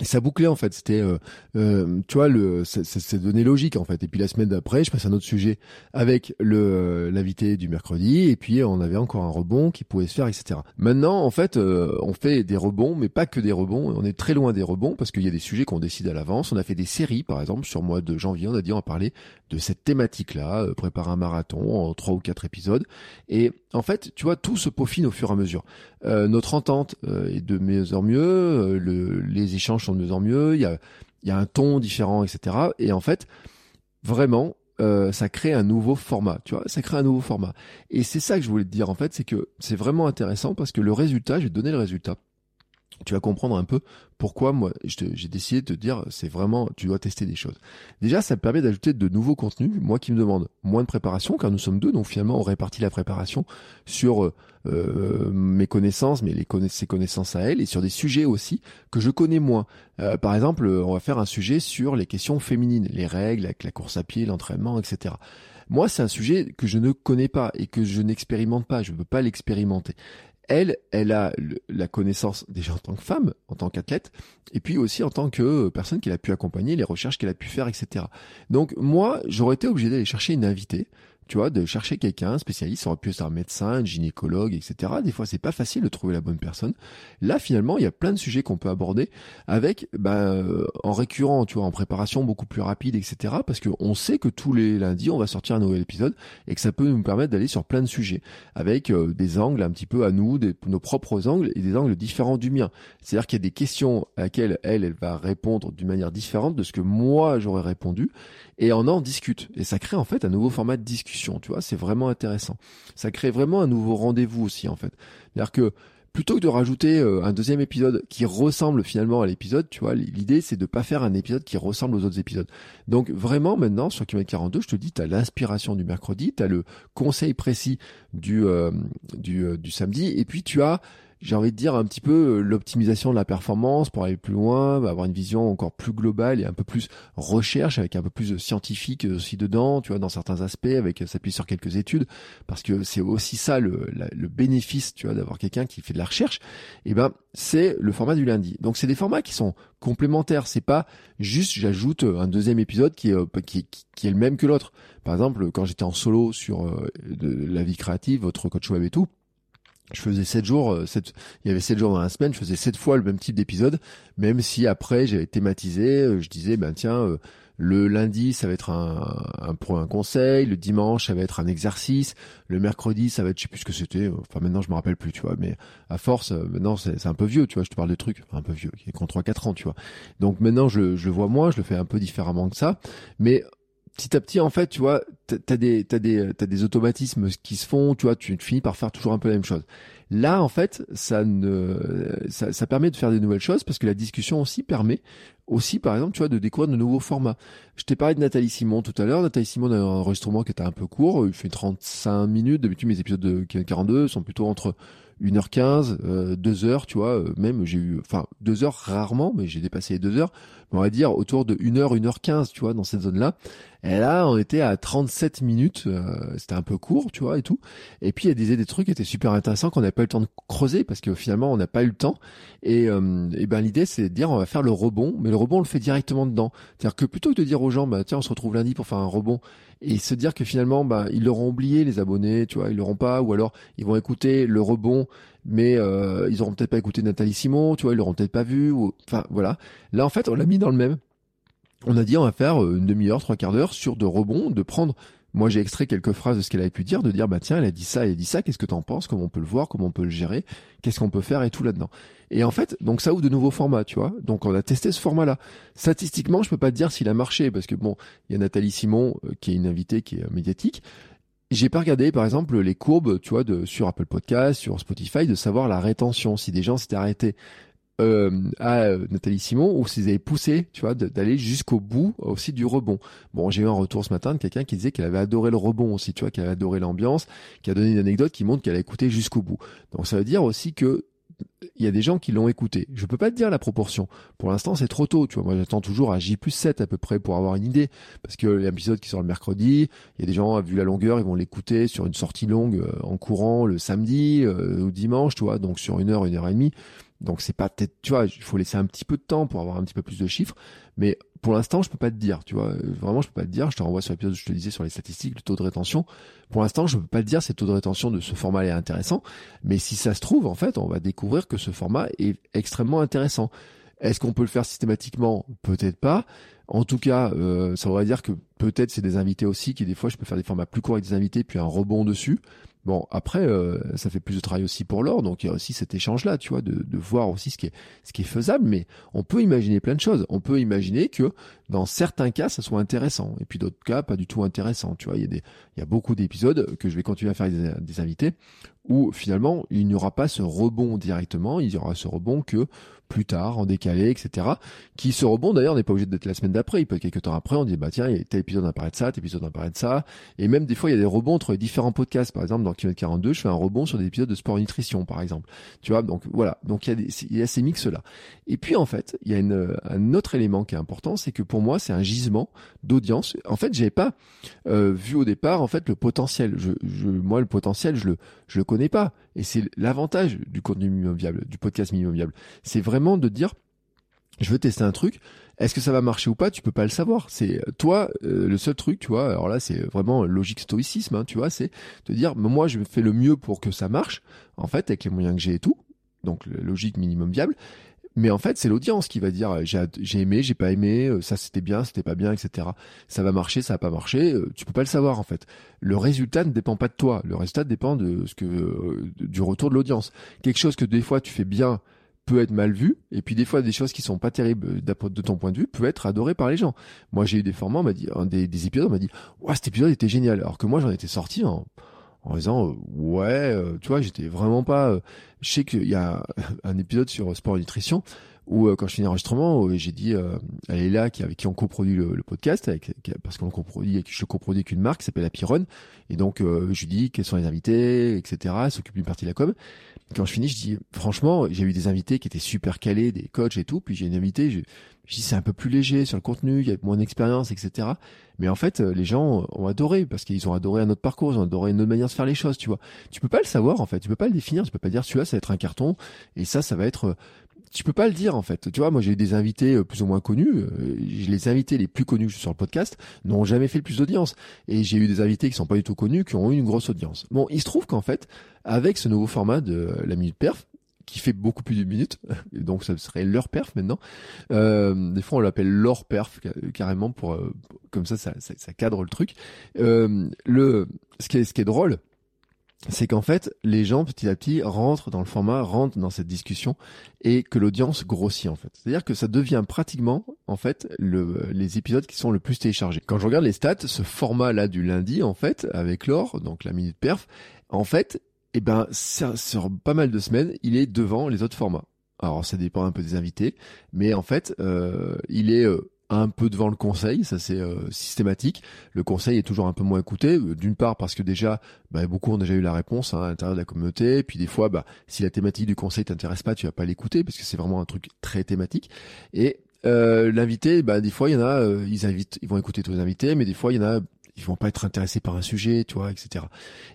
Speaker 1: Et ça bouclait en fait, c'était, euh, euh, tu vois, le, c'est donné logique en fait. Et puis la semaine d'après, je passe à un autre sujet avec le euh, l'invité du mercredi, et puis on avait encore un rebond qui pouvait se faire, etc. Maintenant, en fait, on fait des rebonds, mais pas que des rebonds. On est très loin des rebonds parce qu'il y a des sujets qu'on décide à l'avance. On a fait des séries, par exemple, sur mois de janvier, on a dit on va parler de cette thématique-là, préparer un marathon en trois ou quatre épisodes. Et en fait, tu vois, tout se peaufine au fur et à mesure. notre entente est de mieux en mieux, le, les échanges de mieux en mieux, il y a, un ton différent, etc. Et en fait, vraiment, euh, ça crée un nouveau format, tu vois, ça crée un nouveau format. Et c'est ça que je voulais te dire, en fait, c'est que c'est vraiment intéressant parce que le résultat, je vais te donner le résultat tu vas comprendre un peu pourquoi moi j'ai décidé de te dire c'est vraiment tu dois tester des choses. Déjà ça me permet d'ajouter de nouveaux contenus, moi qui me demande moins de préparation car nous sommes deux donc finalement on répartit la préparation sur euh, euh mes connaissances mais les ses connaissances à elle et sur des sujets aussi que je connais moins. Euh, par exemple on va faire un sujet sur les questions féminines, les règles avec la course à pied, l'entraînement etc. Moi, c'est un sujet que je ne connais pas et que je n'expérimente pas. Je ne peux pas l'expérimenter elle, elle a la connaissance déjà en tant que femme, en tant qu'athlète, et puis aussi en tant que personne qu'elle a pu accompagner, les recherches qu'elle a pu faire, etc. Donc moi, j'aurais été obligé d'aller chercher une invitée tu vois, de chercher quelqu'un, spécialiste, ça aurait pu être un médecin, un gynécologue, etc. Des fois, c'est pas facile de trouver la bonne personne. Là, finalement, il y a plein de sujets qu'on peut aborder avec, bah, en récurrent, tu vois, en préparation beaucoup plus rapide, etc. Parce qu'on sait que tous les lundis, on va sortir un nouvel épisode et que ça peut nous permettre d'aller sur plein de sujets avec euh, des angles un petit peu à nous, des, nos propres angles et des angles différents du mien. C'est-à-dire qu'il y a des questions à laquelle elle, elle va répondre d'une manière différente de ce que moi j'aurais répondu et on en discute. Et ça crée en fait un nouveau format de discussion, tu vois, c'est vraiment intéressant. Ça crée vraiment un nouveau rendez-vous aussi en fait. C'est-à-dire que plutôt que de rajouter euh, un deuxième épisode qui ressemble finalement à l'épisode, tu vois, l'idée c'est de pas faire un épisode qui ressemble aux autres épisodes. Donc vraiment maintenant sur Kilomètre 42, je te dis, tu as l'inspiration du mercredi, tu as le conseil précis du, euh, euh, du samedi, et puis tu as j'ai envie de dire un petit peu euh, l'optimisation de la performance pour aller plus loin, avoir une vision encore plus globale et un peu plus recherche avec un peu plus de scientifique aussi dedans, tu vois, dans certains aspects, avec euh, s'appuyer sur quelques études, parce que c'est aussi ça le, le bénéfice, tu vois, d'avoir quelqu'un qui fait de la recherche. Et eh ben, c'est le format du lundi. Donc c'est des formats qui sont complémentaires. C'est pas juste j'ajoute un deuxième épisode qui est euh, qui, qui est le même que l'autre. Par exemple, quand j'étais en solo sur de la vie créative, votre coach web et tout je faisais sept jours, euh, il y avait sept jours dans la semaine, je faisais sept fois le même type d'épisode, même si après j'avais thématisé, euh, je disais ben tiens euh, le lundi ça va être un, un un conseil, le dimanche ça va être un exercice, le mercredi ça va être je sais plus ce que c'était, enfin maintenant je me rappelle plus tu vois, mais à force maintenant c'est un peu vieux tu vois, je te parle de trucs un peu vieux qui est qu'on trois quatre ans tu vois, donc maintenant je, je le vois moins, je le fais un peu différemment que ça, mais petit à petit, en fait, tu vois, t'as des, t'as des, t'as des automatismes qui se font, tu vois, tu finis par faire toujours un peu la même chose. Là, en fait, ça ne, ça, permet de faire des nouvelles choses parce que la discussion aussi permet aussi, par exemple, tu vois, de découvrir de nouveaux formats. Je t'ai parlé de Nathalie Simon tout à l'heure. Nathalie Simon a un enregistrement qui était un peu court. Il fait 35 minutes. D'habitude, mes épisodes de 42 sont plutôt entre 1h15, euh, 2h, tu vois, euh, même j'ai eu, enfin 2 heures rarement, mais j'ai dépassé les 2 heures, on va dire autour de 1h, 1h15, tu vois, dans cette zone-là. Et là, on était à 37 minutes, euh, c'était un peu court, tu vois, et tout. Et puis, il y a des, des trucs qui étaient super intéressants qu'on n'a pas eu le temps de creuser, parce que finalement, on n'a pas eu le temps. Et, euh, et ben l'idée, c'est de dire, on va faire le rebond, mais le rebond, on le fait directement dedans. C'est-à-dire que plutôt que de dire aux gens, bah tiens, on se retrouve lundi pour faire un rebond, et se dire que finalement, bah, ils l'auront oublié, les abonnés, tu vois, ils l'auront pas, ou alors ils vont écouter le rebond, mais euh, ils auront peut-être pas écouté Nathalie Simon, tu vois, ils l'auront peut-être pas vu, ou enfin voilà. Là, en fait, on l'a mis dans le même. On a dit, on va faire euh, une demi-heure, trois quarts d'heure sur de rebond, de prendre moi, j'ai extrait quelques phrases de ce qu'elle avait pu dire, de dire, bah tiens, elle a dit ça, elle a dit ça, qu'est-ce que t'en penses, comment on peut le voir, comment on peut le gérer, qu'est-ce qu'on peut faire et tout là-dedans. Et en fait, donc ça ouvre de nouveaux formats, tu vois. Donc on a testé ce format-là. Statistiquement, je peux pas te dire s'il a marché, parce que bon, il y a Nathalie Simon, euh, qui est une invitée qui est euh, médiatique. J'ai pas regardé, par exemple, les courbes, tu vois, de, sur Apple Podcast, sur Spotify, de savoir la rétention, si des gens s'étaient arrêtés euh, à euh, Nathalie Simon ou s'ils avaient poussé, tu vois, d'aller jusqu'au bout aussi du rebond. Bon, j'ai eu un retour ce matin de quelqu'un qui disait qu'elle avait adoré le rebond aussi, tu vois, qu'elle avait adoré l'ambiance, qui a donné une anecdote qui montre qu'elle a écouté jusqu'au bout. Donc ça veut dire aussi que il y a des gens qui l'ont écouté. Je peux pas te dire la proportion. Pour l'instant, c'est trop tôt, tu vois. Moi, j'attends toujours à J plus 7 à peu près pour avoir une idée. Parce que l'épisode qui sort le mercredi, il y a des gens, vu la longueur, ils vont l'écouter sur une sortie longue euh, en courant le samedi ou dimanche, tu vois. Donc sur une heure, une heure et demie. Donc c'est pas peut-être, tu vois, il faut laisser un petit peu de temps pour avoir un petit peu plus de chiffres. Mais pour l'instant, je peux pas te dire, tu vois. Vraiment, je peux pas te dire. Je te renvoie sur l'épisode où je te disais sur les statistiques, le taux de rétention. Pour l'instant, je peux pas te dire si le taux de rétention de ce format est intéressant. Mais si ça se trouve, en fait, on va découvrir que ce format est extrêmement intéressant. Est-ce qu'on peut le faire systématiquement? Peut-être pas. En tout cas, euh, ça voudrait dire que peut-être c'est des invités aussi, qui des fois je peux faire des formats plus courts avec des invités, puis un rebond dessus. Bon, après, euh, ça fait plus de travail aussi pour l'or, donc il y a aussi cet échange-là, tu vois, de, de, voir aussi ce qui est ce qui est faisable. Mais on peut imaginer plein de choses. On peut imaginer que dans certains cas, ça soit intéressant, et puis d'autres cas, pas du tout intéressant. Tu vois, il y a des, il y a beaucoup d'épisodes que je vais continuer à faire des, des invités où finalement il n'y aura pas ce rebond directement, il y aura ce rebond que plus tard, en décalé, etc. Qui ce rebond d'ailleurs n'est pas obligé d'être la semaine d'après, il peut être quelques temps après, on dit bah tiens, tel épisode parlé de ça, tel épisode parlé de ça, et même des fois il y a des rebonds entre les différents podcasts, par exemple dans Kilomètre 42, je fais un rebond sur des épisodes de sport et nutrition par exemple, tu vois, donc voilà, donc il y a, des, il y a ces mix là. Et puis en fait, il y a une, un autre élément qui est important, c'est que pour moi c'est un gisement d'audience. En fait, j'avais pas euh, vu au départ en fait le potentiel. Je, je, moi le potentiel, je le, je le connais pas. Et c'est l'avantage du contenu minimum viable, du podcast minimum viable. C'est vraiment de dire, je veux tester un truc. Est-ce que ça va marcher ou pas? Tu peux pas le savoir. C'est toi euh, le seul truc, tu vois. Alors là, c'est vraiment logique stoïcisme, hein, tu vois. C'est de dire, moi, je fais le mieux pour que ça marche, en fait, avec les moyens que j'ai et tout. Donc logique minimum viable. Mais en fait, c'est l'audience qui va dire j'ai aimé, j'ai pas aimé, euh, ça c'était bien, c'était pas bien, etc. Ça va marcher, ça va pas marcher. Euh, tu peux pas le savoir en fait. Le résultat ne dépend pas de toi. Le résultat dépend de ce que euh, du retour de l'audience. Quelque chose que des fois tu fais bien peut être mal vu, et puis des fois des choses qui sont pas terribles de ton point de vue peut être adoré par les gens. Moi j'ai eu des formats, on m'a dit, des, des épisodes, on m'a dit, ouais cet épisode était génial, alors que moi j'en étais sorti en en disant ouais tu vois j'étais vraiment pas je sais qu'il y a un épisode sur sport et nutrition où euh, quand je finis l'enregistrement, j'ai dit euh, à Léla qui avec qui on coproduit le, le podcast, avec, parce qu'on coproduit, je coproduis avec une marque qui s'appelle Apiron, et donc euh, je lui dis quels sont les invités, etc. S'occupe d'une partie de la com. quand je finis, je dis franchement, j'ai eu des invités qui étaient super calés, des coachs et tout, puis j'ai une invitée, je, je dis c'est un peu plus léger sur le contenu, il y a moins d'expérience, etc. Mais en fait, les gens ont adoré parce qu'ils ont adoré un autre parcours, ils ont adoré une autre manière de faire les choses, tu vois. Tu peux pas le savoir en fait, tu peux pas le définir, tu peux pas dire celui-là ça va être un carton et ça ça va être tu peux pas le dire en fait. Tu vois, moi j'ai eu des invités euh, plus ou moins connus. Euh, les invités les plus connus sur le podcast n'ont jamais fait le plus d'audience. Et j'ai eu des invités qui sont pas du tout connus qui ont eu une grosse audience. Bon, il se trouve qu'en fait, avec ce nouveau format de la minute perf, qui fait beaucoup plus de minutes, et donc ça serait leur perf maintenant. Euh, des fois on l'appelle leur perf carrément pour comme ça ça, ça, cadre le truc. le ce qui est ce qui est drôle, c'est qu'en fait, les gens petit à petit rentrent dans le format, rentrent dans cette discussion et que l'audience grossit en fait. C'est-à-dire que ça devient pratiquement en fait le, les épisodes qui sont le plus téléchargés. Quand je regarde les stats, ce format-là du lundi en fait avec l'or, donc la minute perf, en fait, eh ben sur pas mal de semaines, il est devant les autres formats. Alors ça dépend un peu des invités, mais en fait, euh, il est euh, un peu devant le conseil, ça c'est euh, systématique. Le conseil est toujours un peu moins écouté, euh, d'une part parce que déjà, bah, beaucoup ont déjà eu la réponse hein, à l'intérieur de la communauté, puis des fois, bah, si la thématique du conseil t'intéresse pas, tu vas pas l'écouter parce que c'est vraiment un truc très thématique. Et euh, l'invité, bah, des fois, il y en a, ils invitent, ils vont écouter tous les invités, mais des fois, il y en a ils vont pas être intéressés par un sujet, tu vois, etc.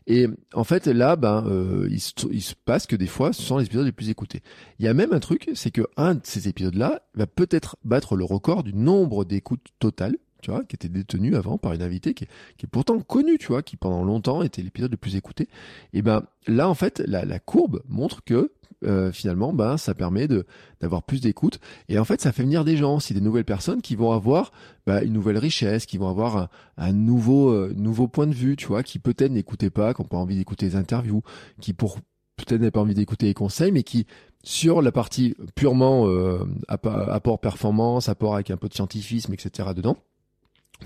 Speaker 1: Et en fait, là, ben, euh, il, se, passe que des fois, ce sont les épisodes les plus écoutés. Il y a même un truc, c'est que un de ces épisodes-là va peut-être battre le record du nombre d'écoutes totales, tu vois, qui était détenu avant par une invitée qui est, pourtant connue, tu vois, qui pendant longtemps était l'épisode le plus écouté. Et ben là, en fait, la courbe montre que euh, finalement, ben, ça permet de d'avoir plus d'écoute. Et en fait, ça fait venir des gens, si des nouvelles personnes qui vont avoir ben, une nouvelle richesse, qui vont avoir un, un nouveau euh, nouveau point de vue, tu vois, qui peut-être n'écoutaient pas, qui n'ont pas envie d'écouter les interviews, qui pour peut-être n'avaient pas envie d'écouter les conseils, mais qui sur la partie purement euh, apport performance, apport avec un peu de scientifisme, etc. dedans,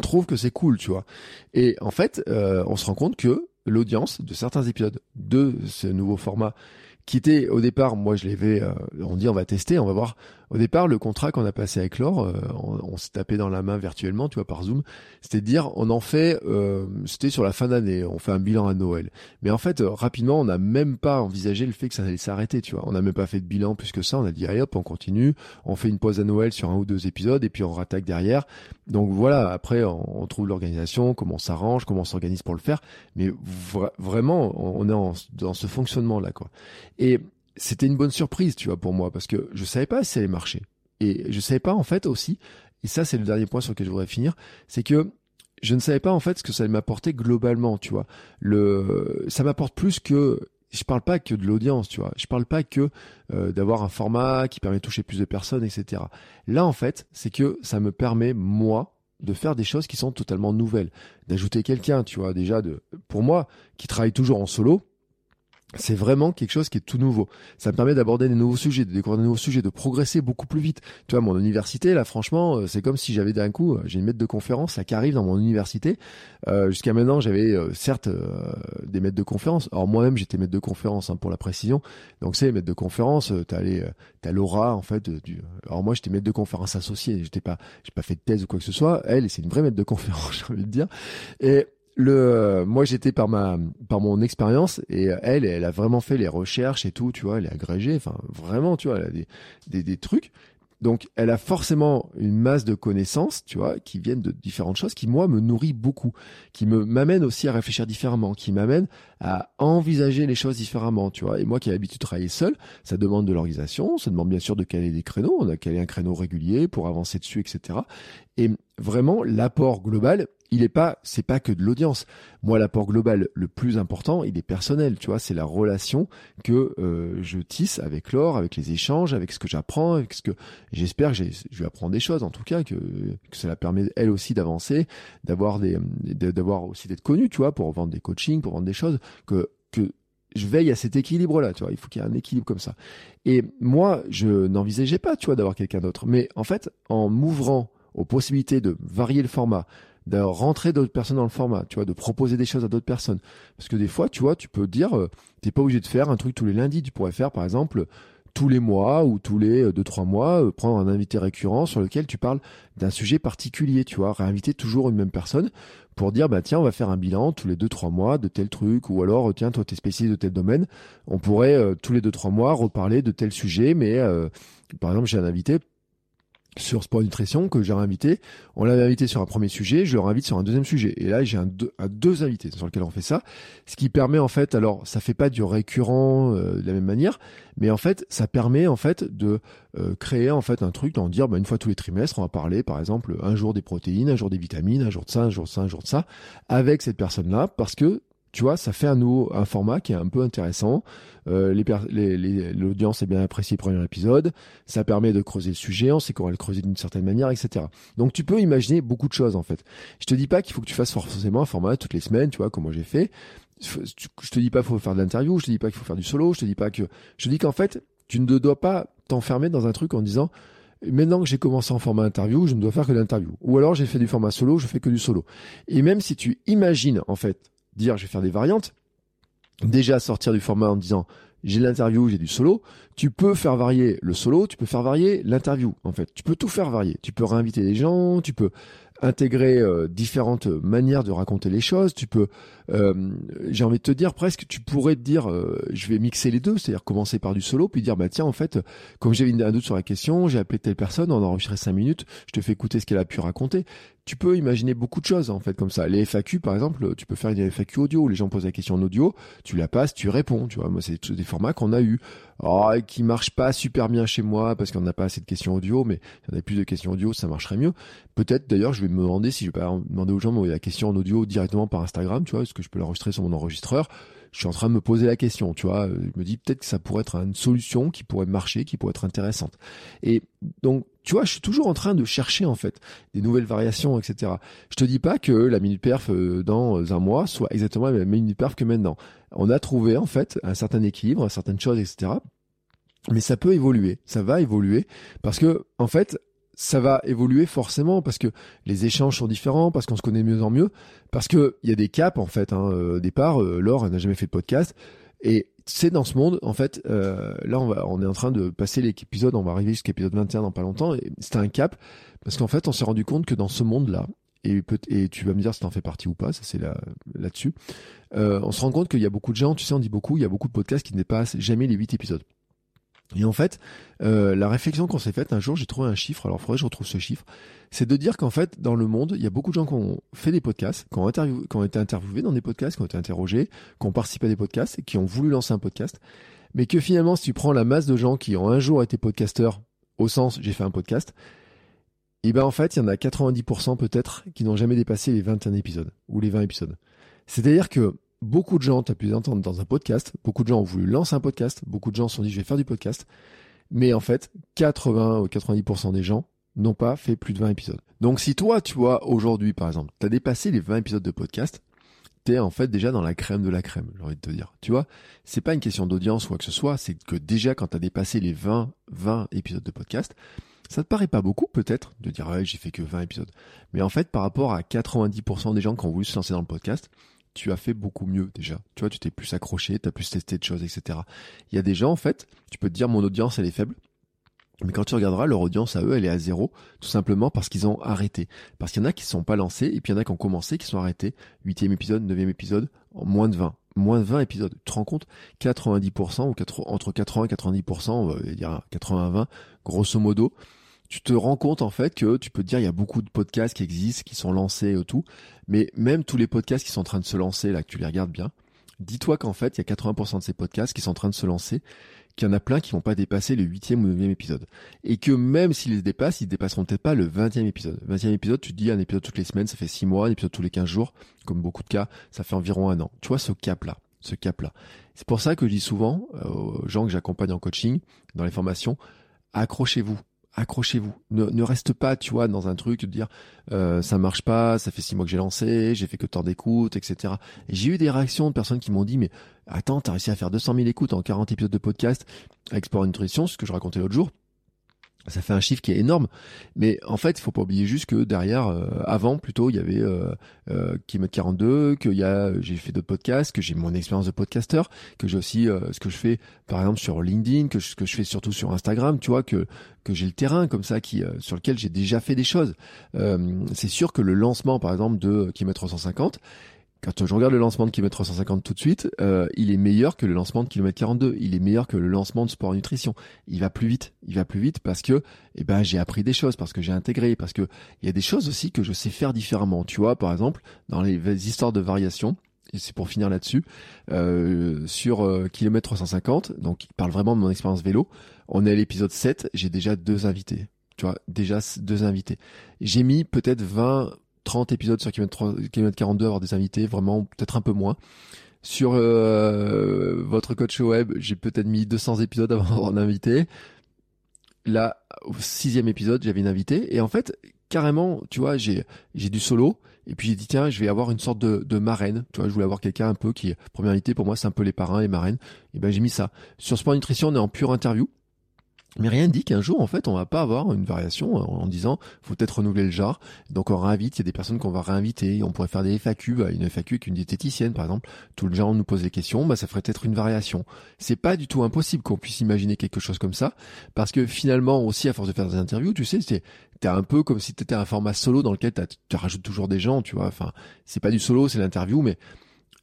Speaker 1: trouvent que c'est cool, tu vois. Et en fait, on se rend compte que l'audience de certains épisodes de ce nouveau format qui était au départ, moi je l'avais, euh, on dit on va tester, on va voir au départ, le contrat qu'on a passé avec Laure, euh, on, s'est tapé dans la main virtuellement, tu vois, par Zoom. C'était de dire, on en fait, euh, c'était sur la fin d'année, on fait un bilan à Noël. Mais en fait, euh, rapidement, on n'a même pas envisagé le fait que ça allait s'arrêter, tu vois. On n'a même pas fait de bilan plus que ça. On a dit, allez hop, on continue. On fait une pause à Noël sur un ou deux épisodes et puis on rattaque derrière. Donc voilà, après, on, trouve l'organisation, comment on s'arrange, comment on s'organise pour le faire. Mais vraiment, on est dans ce fonctionnement-là, quoi. Et c'était une bonne surprise, tu vois, pour moi, parce que je savais pas si ça allait marcher. Et je savais pas, en fait, aussi, et ça, c'est le dernier point sur lequel je voudrais finir, c'est que je ne savais pas, en fait, ce que ça allait m'apporter globalement, tu vois. Le, ça m'apporte plus que, je parle pas que de l'audience, tu vois. Je parle pas que euh, d'avoir un format qui permet de toucher plus de personnes, etc. Là, en fait, c'est que ça me permet, moi, de faire des choses qui sont totalement nouvelles, d'ajouter quelqu'un, tu vois, déjà de, pour moi, qui travaille toujours en solo, c'est vraiment quelque chose qui est tout nouveau. Ça me permet d'aborder des nouveaux sujets, de découvrir des nouveaux sujets, de progresser beaucoup plus vite. Tu vois, mon université, là, franchement, euh, c'est comme si j'avais d'un coup, euh, j'ai une maître de conférence, ça qui arrive dans mon université. Euh, Jusqu'à maintenant, j'avais euh, certes des maîtres de conférence. Alors moi-même, j'étais maître de conférence, hein, pour la précision. Donc c'est maître de conférence, t'as les, t'as Laura, en fait. Du... Alors moi, j'étais maître de conférence associé. J'étais pas, j'ai pas fait de thèse ou quoi que ce soit. Elle, c'est une vraie maître de conférence, j'ai envie de dire. Et le euh, moi j'étais par ma par mon expérience et elle elle a vraiment fait les recherches et tout tu vois elle est agrégée enfin vraiment tu vois elle a des, des, des trucs donc, elle a forcément une masse de connaissances, tu vois, qui viennent de différentes choses, qui moi me nourrit beaucoup, qui me m'amène aussi à réfléchir différemment, qui m'amène à envisager les choses différemment, tu vois. Et moi qui ai l'habitude de travailler seul, ça demande de l'organisation, ça demande bien sûr de caler des créneaux, on a calé un créneau régulier pour avancer dessus, etc. Et vraiment, l'apport global, il est pas, c'est pas que de l'audience. Moi, l'apport global le plus important, il est personnel. Tu vois, c'est la relation que euh, je tisse avec Laure, avec les échanges, avec ce que j'apprends, avec ce que j'espère que je vais apprendre des choses, en tout cas, que, que cela permet elle aussi d'avancer, d'avoir des, d'avoir aussi d'être connu, tu vois, pour vendre des coachings, pour vendre des choses, que que je veille à cet équilibre-là, tu vois. Il faut qu'il y ait un équilibre comme ça. Et moi, je n'envisageais pas, tu vois, d'avoir quelqu'un d'autre. Mais en fait, en m'ouvrant aux possibilités de varier le format, de rentrer d'autres personnes dans le format, tu vois, de proposer des choses à d'autres personnes. Parce que des fois, tu vois, tu peux dire, euh, t'es pas obligé de faire un truc tous les lundis. Tu pourrais faire, par exemple, tous les mois ou tous les euh, deux trois mois, euh, prendre un invité récurrent sur lequel tu parles d'un sujet particulier, tu vois, réinviter toujours une même personne pour dire bah tiens on va faire un bilan tous les deux trois mois de tel truc ou alors tiens toi t'es spécialisé de tel domaine, on pourrait tous les deux trois mois reparler de tel sujet, mais par exemple j'ai un invité sur Sport Nutrition que j'ai invité. On l'avait invité sur un premier sujet, je le invite sur un deuxième sujet. Et là, j'ai un, deux, deux invités sur lesquels on fait ça. Ce qui permet en fait, alors ça fait pas du récurrent euh, de la même manière, mais en fait, ça permet en fait de euh, créer en fait un truc, d'en dire bah, une fois tous les trimestres, on va parler par exemple un jour des protéines, un jour des vitamines, un jour de ça, un jour de ça, un jour de ça, avec cette personne-là, parce que tu vois, ça fait un nouveau un format qui est un peu intéressant. Euh, L'audience est bien appréciée le premier épisode. Ça permet de creuser le sujet. On sait qu'on va le creuser d'une certaine manière, etc. Donc tu peux imaginer beaucoup de choses en fait. Je te dis pas qu'il faut que tu fasses forcément un format toutes les semaines, tu vois, comme moi j'ai fait. je te dis pas qu'il faut faire de l'interview, je te dis pas qu'il faut faire du solo, je te dis pas que, je te dis qu'en fait, tu ne dois pas t'enfermer dans un truc en disant, maintenant que j'ai commencé en format interview, je ne dois faire que l'interview. Ou alors j'ai fait du format solo, je fais que du solo. Et même si tu imagines, en fait, dire je vais faire des variantes, déjà sortir du format en disant j'ai l'interview, j'ai du solo, tu peux faire varier le solo, tu peux faire varier l'interview, en fait. Tu peux tout faire varier. Tu peux réinviter des gens, tu peux intégrer euh, différentes manières de raconter les choses. Tu peux, euh, j'ai envie de te dire presque, tu pourrais te dire, euh, je vais mixer les deux, c'est-à-dire commencer par du solo, puis dire, bah tiens, en fait, comme j'avais un doute sur la question, j'ai appelé telle personne, on a enregistré cinq minutes, je te fais écouter ce qu'elle a pu raconter. Tu peux imaginer beaucoup de choses en fait comme ça. Les FAQ par exemple, tu peux faire une FAQ audio. Les gens posent la question en audio, tu la passes, tu réponds. Tu vois, moi c'est des formats qu'on a eu, oh, qui marchent pas super bien chez moi parce qu'on n'a pas assez de questions audio, mais y en a plus de questions audio, ça marcherait mieux. Peut-être d'ailleurs, je vais me demander si je vais pas demander aux gens de la question en audio directement par Instagram, tu vois, que je peux l'enregistrer sur mon enregistreur je suis en train de me poser la question, tu vois. Je me dis peut-être que ça pourrait être une solution qui pourrait marcher, qui pourrait être intéressante. Et donc, tu vois, je suis toujours en train de chercher en fait des nouvelles variations, etc. Je te dis pas que la minute perf euh, dans un mois soit exactement la même minute perf que maintenant. On a trouvé en fait un certain équilibre, certaines choses, etc. Mais ça peut évoluer, ça va évoluer parce que en fait, ça va évoluer forcément parce que les échanges sont différents, parce qu'on se connaît mieux en mieux, parce que il y a des caps en fait. Hein. Euh, départ, euh, Laure n'a jamais fait de podcast et c'est dans ce monde en fait. Euh, là, on va, on est en train de passer l'épisode, on va arriver jusqu'à l'épisode 21 dans pas longtemps. Et c'était un cap parce qu'en fait, on s'est rendu compte que dans ce monde-là, et, et tu vas me dire si t'en fais partie ou pas, ça c'est là là-dessus. on se rend compte qu'il y a beaucoup de gens, tu sais, on dit beaucoup, il y a beaucoup de podcasts qui ne dépassent jamais les 8 épisodes. Et en fait, euh, la réflexion qu'on s'est faite un jour, j'ai trouvé un chiffre, alors faudrait que je retrouve ce chiffre, c'est de dire qu'en fait, dans le monde, il y a beaucoup de gens qui ont fait des podcasts, qui ont, qui ont été interviewés dans des podcasts, qui ont été interrogés, qui ont participé à des podcasts et qui ont voulu lancer un podcast, mais que finalement, si tu prends la masse de gens qui ont un jour été podcasteurs, au sens j'ai fait un podcast, et eh ben en fait, il y en a 90% peut-être qui n'ont jamais dépassé les 21 épisodes ou les 20 épisodes. C'est-à-dire que beaucoup de gens, tu pu entendre dans un podcast, beaucoup de gens ont voulu lancer un podcast, beaucoup de gens se sont dit je vais faire du podcast, mais en fait, 80 ou 90% des gens n'ont pas fait plus de 20 épisodes. Donc si toi, tu vois, aujourd'hui par exemple, tu as dépassé les 20 épisodes de podcast, t'es en fait déjà dans la crème de la crème, j'ai envie de te dire. Tu vois, c'est pas une question d'audience ou quoi que ce soit, c'est que déjà quand tu as dépassé les 20, 20 épisodes de podcast, ça te paraît pas beaucoup peut-être de dire ouais j'ai fait que 20 épisodes. Mais en fait par rapport à 90% des gens qui ont voulu se lancer dans le podcast, tu as fait beaucoup mieux déjà. Tu vois, tu t'es plus accroché, tu as plus testé de choses, etc. Il y a des gens, en fait, tu peux te dire mon audience, elle est faible. Mais quand tu regarderas, leur audience à eux, elle est à zéro, tout simplement parce qu'ils ont arrêté. Parce qu'il y en a qui ne sont pas lancés, et puis il y en a qui ont commencé, qui sont arrêtés. Huitième épisode, neuvième épisode, en moins de 20. Moins de 20 épisodes. Tu te rends compte? 90% ou entre 80 et 90%, on va dire 80 20, grosso modo, tu te rends compte en fait que tu peux te dire il y a beaucoup de podcasts qui existent, qui sont lancés et tout, mais même tous les podcasts qui sont en train de se lancer là, que tu les regardes bien, dis-toi qu'en fait il y a 80% de ces podcasts qui sont en train de se lancer, qu'il y en a plein qui vont pas dépasser le huitième ou neuvième épisode, et que même s'ils les dépassent, ils dépasseront peut-être pas le vingtième épisode. Vingtième épisode, tu dis un épisode toutes les semaines, ça fait six mois, un épisode tous les 15 jours, comme beaucoup de cas, ça fait environ un an. Tu vois ce cap là, ce cap là. C'est pour ça que je dis souvent euh, aux gens que j'accompagne en coaching, dans les formations, accrochez-vous accrochez-vous. Ne, reste pas, tu vois, dans un truc de dire euh, ça marche pas, ça fait six mois que j'ai lancé, j'ai fait que tant d'écoutes, etc. Et j'ai eu des réactions de personnes qui m'ont dit mais attends, t'as réussi à faire 200 000 écoutes en 40 épisodes de podcast avec Sport Nutrition, ce que je racontais l'autre jour ça fait un chiffre qui est énorme. Mais en fait, il faut pas oublier juste que derrière, euh, avant plutôt, il y avait euh, euh, 42, que a, j'ai fait d'autres podcasts, que j'ai mon expérience de podcasteur, que j'ai aussi euh, ce que je fais, par exemple sur LinkedIn, que ce que je fais surtout sur Instagram, tu vois, que que j'ai le terrain comme ça, qui euh, sur lequel j'ai déjà fait des choses. c'est sûr que le lancement, par exemple, de Kilomètre 350, quand je regarde le lancement de kilomètre 350 tout de suite, euh, il est meilleur que le lancement de kilomètre 42. Il est meilleur que le lancement de sport nutrition. Il va plus vite. Il va plus vite parce que, eh ben, j'ai appris des choses, parce que j'ai intégré, parce que il y a des choses aussi que je sais faire différemment. Tu vois, par exemple, dans les histoires de variation, et c'est pour finir là-dessus, euh, sur euh, kilomètre 350, donc il parle vraiment de mon expérience vélo. On est à l'épisode 7, j'ai déjà deux invités. Tu vois, déjà deux invités. J'ai mis peut-être 20 30 épisodes sur kilomètre, 42, avoir des invités, vraiment peut-être un peu moins. Sur euh, votre coach web, j'ai peut-être mis 200 épisodes avant d'avoir un invité. Là, au sixième épisode, j'avais une invitée. Et en fait, carrément, tu vois, j'ai j'ai du solo. Et puis j'ai dit tiens, je vais avoir une sorte de, de marraine. Tu vois, je voulais avoir quelqu'un un peu qui première invité pour moi, c'est un peu les parrains, les marraines. Et ben j'ai mis ça. Sur Sport Nutrition, on est en pure interview. Mais rien ne dit qu'un jour, en fait, on va pas avoir une variation en, disant, faut peut-être renouveler le genre. Donc on réinvite, il y a des personnes qu'on va réinviter. On pourrait faire des FAQ, bah, une FAQ avec une diététicienne, par exemple. Tout le genre nous pose des questions, bah, ça ferait peut-être une variation. C'est pas du tout impossible qu'on puisse imaginer quelque chose comme ça. Parce que finalement, aussi, à force de faire des interviews, tu sais, c'est, t'es un peu comme si t'étais un format solo dans lequel tu rajoutes toujours des gens, tu vois. Enfin, c'est pas du solo, c'est l'interview, mais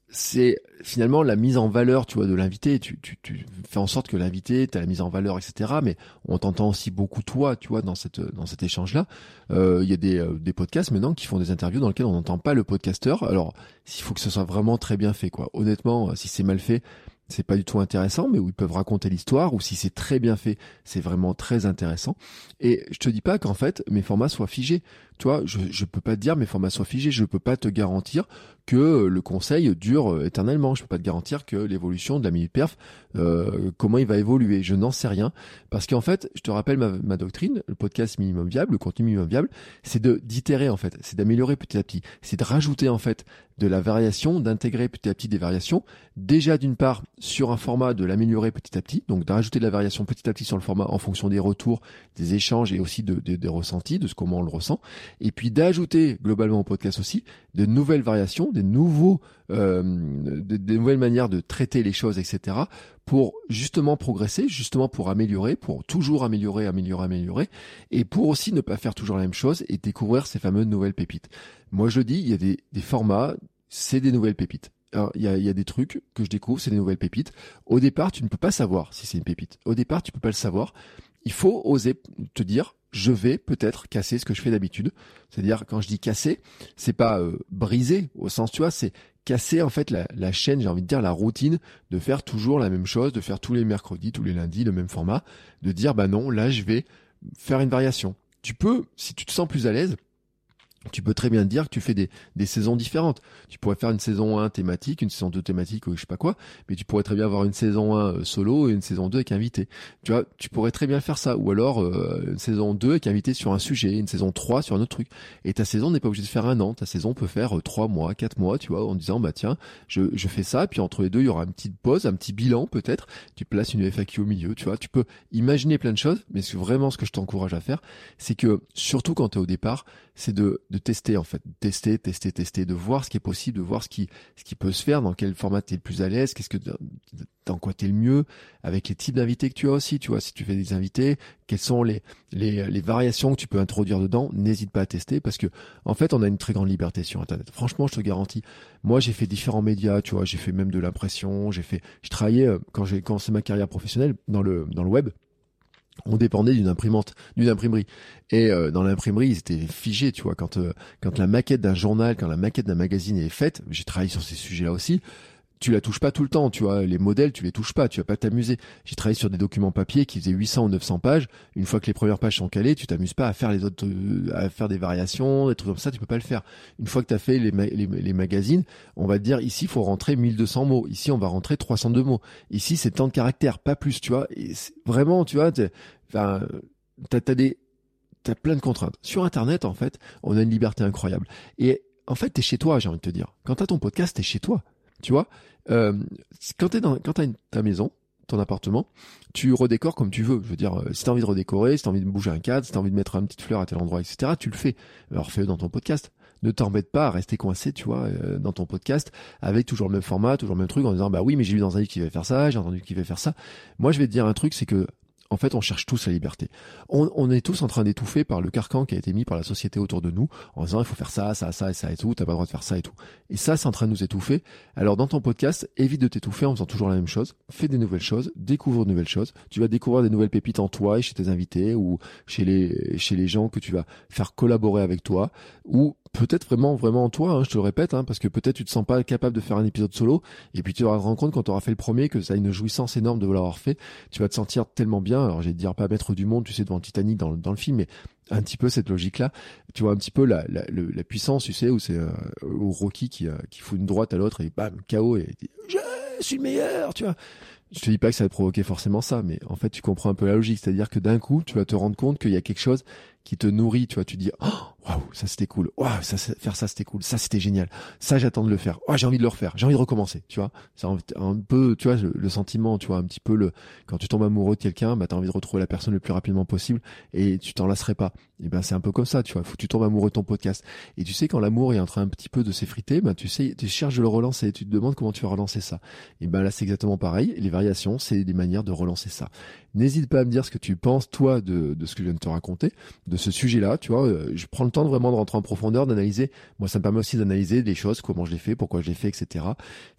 Speaker 1: c'est finalement la mise en valeur, tu vois, de l'invité. Tu, tu, tu fais en sorte que l'invité, tu as la mise en valeur, etc. Mais on t'entend aussi beaucoup toi, tu vois, dans cette dans cet échange-là. Euh, il y a des, euh, des podcasts maintenant qui font des interviews dans lesquels on n'entend pas le podcasteur. Alors, s'il faut que ce soit vraiment très bien fait, quoi. Honnêtement, si c'est mal fait, c'est pas du tout intéressant, mais où ils peuvent raconter l'histoire, ou si c'est très bien fait, c'est vraiment très intéressant. Et je te dis pas qu'en fait mes formats soient figés. Tu vois, je, je peux pas te dire mes formats soient figés, je peux pas te garantir que le conseil dure euh, éternellement. Je peux pas te garantir que l'évolution de la minute perf, euh, comment il va évoluer. Je n'en sais rien. Parce qu'en fait, je te rappelle ma, ma, doctrine, le podcast minimum viable, le contenu minimum viable, c'est d'itérer en fait, c'est d'améliorer petit à petit, c'est de rajouter en fait de la variation, d'intégrer petit à petit des variations. Déjà d'une part sur un format, de l'améliorer petit à petit, donc de rajouter de la variation petit à petit sur le format en fonction des retours, des échanges et aussi de, de, des ressentis, de ce comment on le ressent. Et puis d'ajouter globalement au podcast aussi de nouvelles variations, des nouveaux, euh, des, nouvelles manières de traiter les choses, etc. pour justement progresser, justement pour améliorer, pour toujours améliorer, améliorer, améliorer, et pour aussi ne pas faire toujours la même chose et découvrir ces fameuses nouvelles pépites. Moi je dis, il y a des, des formats, c'est des nouvelles pépites. il y a, y a, des trucs que je découvre, c'est des nouvelles pépites. Au départ, tu ne peux pas savoir si c'est une pépite. Au départ, tu peux pas le savoir. Il faut oser te dire, je vais peut-être casser ce que je fais d'habitude. C'est-à-dire quand je dis casser, c'est pas euh, briser au sens tu vois, c'est casser en fait la, la chaîne, j'ai envie de dire la routine de faire toujours la même chose, de faire tous les mercredis, tous les lundis le même format, de dire bah non, là je vais faire une variation. Tu peux, si tu te sens plus à l'aise, tu peux très bien dire que tu fais des, des saisons différentes. Tu pourrais faire une saison 1 thématique, une saison 2 thématique ou je sais pas quoi, mais tu pourrais très bien avoir une saison 1 euh, solo et une saison 2 avec invité. Tu vois, tu pourrais très bien faire ça. Ou alors euh, une saison 2 avec invité sur un sujet, une saison 3 sur un autre truc. Et ta saison n'est pas obligée de faire un an. Ta saison peut faire 3 euh, mois, 4 mois, tu vois, en disant bah tiens, je, je fais ça, puis entre les deux, il y aura une petite pause, un petit bilan peut-être. Tu places une FAQ au milieu, tu vois. Tu peux imaginer plein de choses, mais vraiment ce que je t'encourage à faire, c'est que surtout quand tu es au départ, c'est de, de tester en fait, tester, tester, tester, de voir ce qui est possible, de voir ce qui, ce qui peut se faire, dans quel format tu es le plus à l'aise, qu'est-ce que dans quoi tu es le mieux, avec les types d'invités que tu as aussi, tu vois, si tu fais des invités, quelles sont les, les, les variations que tu peux introduire dedans, n'hésite pas à tester parce que en fait, on a une très grande liberté sur internet. Franchement, je te garantis. Moi, j'ai fait différents médias, tu vois, j'ai fait même de l'impression, j'ai fait je travaillais euh, quand j'ai commencé ma carrière professionnelle dans le dans le web on dépendait d'une imprimante, d'une imprimerie. Et euh, dans l'imprimerie, ils étaient figés, tu vois. Quand euh, quand la maquette d'un journal, quand la maquette d'un magazine est faite, j'ai travaillé sur ces sujets-là aussi tu la touches pas tout le temps, tu vois, les modèles, tu les touches pas, tu vas pas t'amuser. J'ai travaillé sur des documents papier qui faisaient 800 ou 900 pages. Une fois que les premières pages sont calées, tu t'amuses pas à faire les autres, euh, à faire des variations, des trucs comme ça, tu peux pas le faire. Une fois que tu as fait les, magazines, on va te dire ici, faut rentrer 1200 mots. Ici, on va rentrer 302 mots. Ici, c'est tant de caractères, pas plus, tu vois. Vraiment, tu vois, des, t'as plein de contraintes. Sur Internet, en fait, on a une liberté incroyable. Et en fait, t'es chez toi, j'ai envie de te dire. Quand t'as ton podcast, t'es chez toi. Tu vois, euh, quand t'es dans, quand t'as ta maison, ton appartement, tu redécores comme tu veux. Je veux dire, euh, si t'as envie de redécorer, si t'as envie de bouger un cadre, si t'as envie de mettre une petite fleur à tel endroit, etc., tu le fais. Alors fais-le dans ton podcast. Ne t'embête pas à rester coincé, tu vois, euh, dans ton podcast, avec toujours le même format, toujours le même truc, en disant, bah oui, mais j'ai lu dans un livre qui va faire ça, j'ai entendu qu'il va faire ça. Moi, je vais te dire un truc, c'est que en fait, on cherche tous la liberté. On, est tous en train d'étouffer par le carcan qui a été mis par la société autour de nous, en disant il faut faire ça, ça, ça et ça et tout, t'as pas le droit de faire ça et tout. Et ça, c'est en train de nous étouffer. Alors dans ton podcast, évite de t'étouffer en faisant toujours la même chose. Fais des nouvelles choses, découvre de nouvelles choses. Tu vas découvrir des nouvelles pépites en toi et chez tes invités ou chez les chez les gens que tu vas faire collaborer avec toi ou peut-être vraiment vraiment en toi, hein, je te le répète, hein, parce que peut-être tu te sens pas capable de faire un épisode solo, et puis tu te rendre compte quand tu auras fait le premier que ça a une jouissance énorme de l'avoir fait, tu vas te sentir tellement bien, alors j'ai dire pas mettre du monde, tu sais, devant Titanic dans, dans le film, mais un petit peu cette logique-là, tu vois un petit peu la, la, puissance, tu sais, où c'est euh, Rocky qui, euh, qui fout une droite à l'autre et bam, KO, et dit, je suis le meilleur, tu vois je te dis pas que ça va provoquer forcément ça, mais en fait, tu comprends un peu la logique. C'est-à-dire que d'un coup, tu vas te rendre compte qu'il y a quelque chose qui te nourrit. Tu vois, tu dis, oh, waouh, ça c'était cool. Waouh, ça, faire ça c'était cool. Ça c'était génial. Ça j'attends de le faire. Waouh, j'ai envie de le refaire. J'ai envie de recommencer. Tu vois, c'est un, peu, tu vois, le, sentiment, tu vois, un petit peu le quand tu tombes amoureux de quelqu'un, bah t'as envie de retrouver la personne le plus rapidement possible et tu t'en lasserais pas. Et ben c'est un peu comme ça, tu vois. Faut que tu tombes amoureux de ton podcast. Et tu sais quand l'amour est en train un petit peu de s'effriter, bah tu sais, tu cherches de le relancer. Tu te demandes comment tu vas relancer ça. Et ben là c'est exactement pareil. Les variations, c'est des manières de relancer ça. N'hésite pas à me dire ce que tu penses toi de, de ce que je viens de te raconter, de ce sujet-là. Tu vois, euh, je prends le temps de vraiment de rentrer en profondeur, d'analyser. Moi, ça me permet aussi d'analyser les choses, comment je l'ai fait, pourquoi je l'ai fait, etc.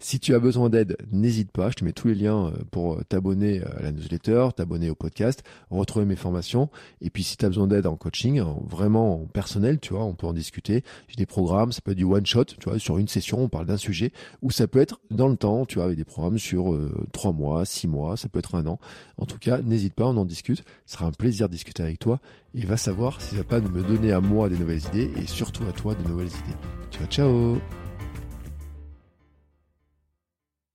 Speaker 1: Si tu as besoin d'aide, n'hésite pas. Je te mets tous les liens euh, pour euh, t'abonner à la newsletter, t'abonner au podcast, retrouver mes formations. Et puis, si tu as besoin d'aide en coaching, vraiment en personnel, tu vois, on peut en discuter. J'ai des programmes, ça peut être du one shot, tu vois, sur une session, on parle d'un sujet, ou ça peut être dans le temps, tu vois, avec des programmes sur trois mois, six mois, ça peut être un an. En tout cas, n'hésite pas, on en discute. Ce sera un plaisir de discuter avec toi et va savoir si ça va pas me donner à moi des nouvelles idées et surtout à toi de nouvelles idées. Ciao ciao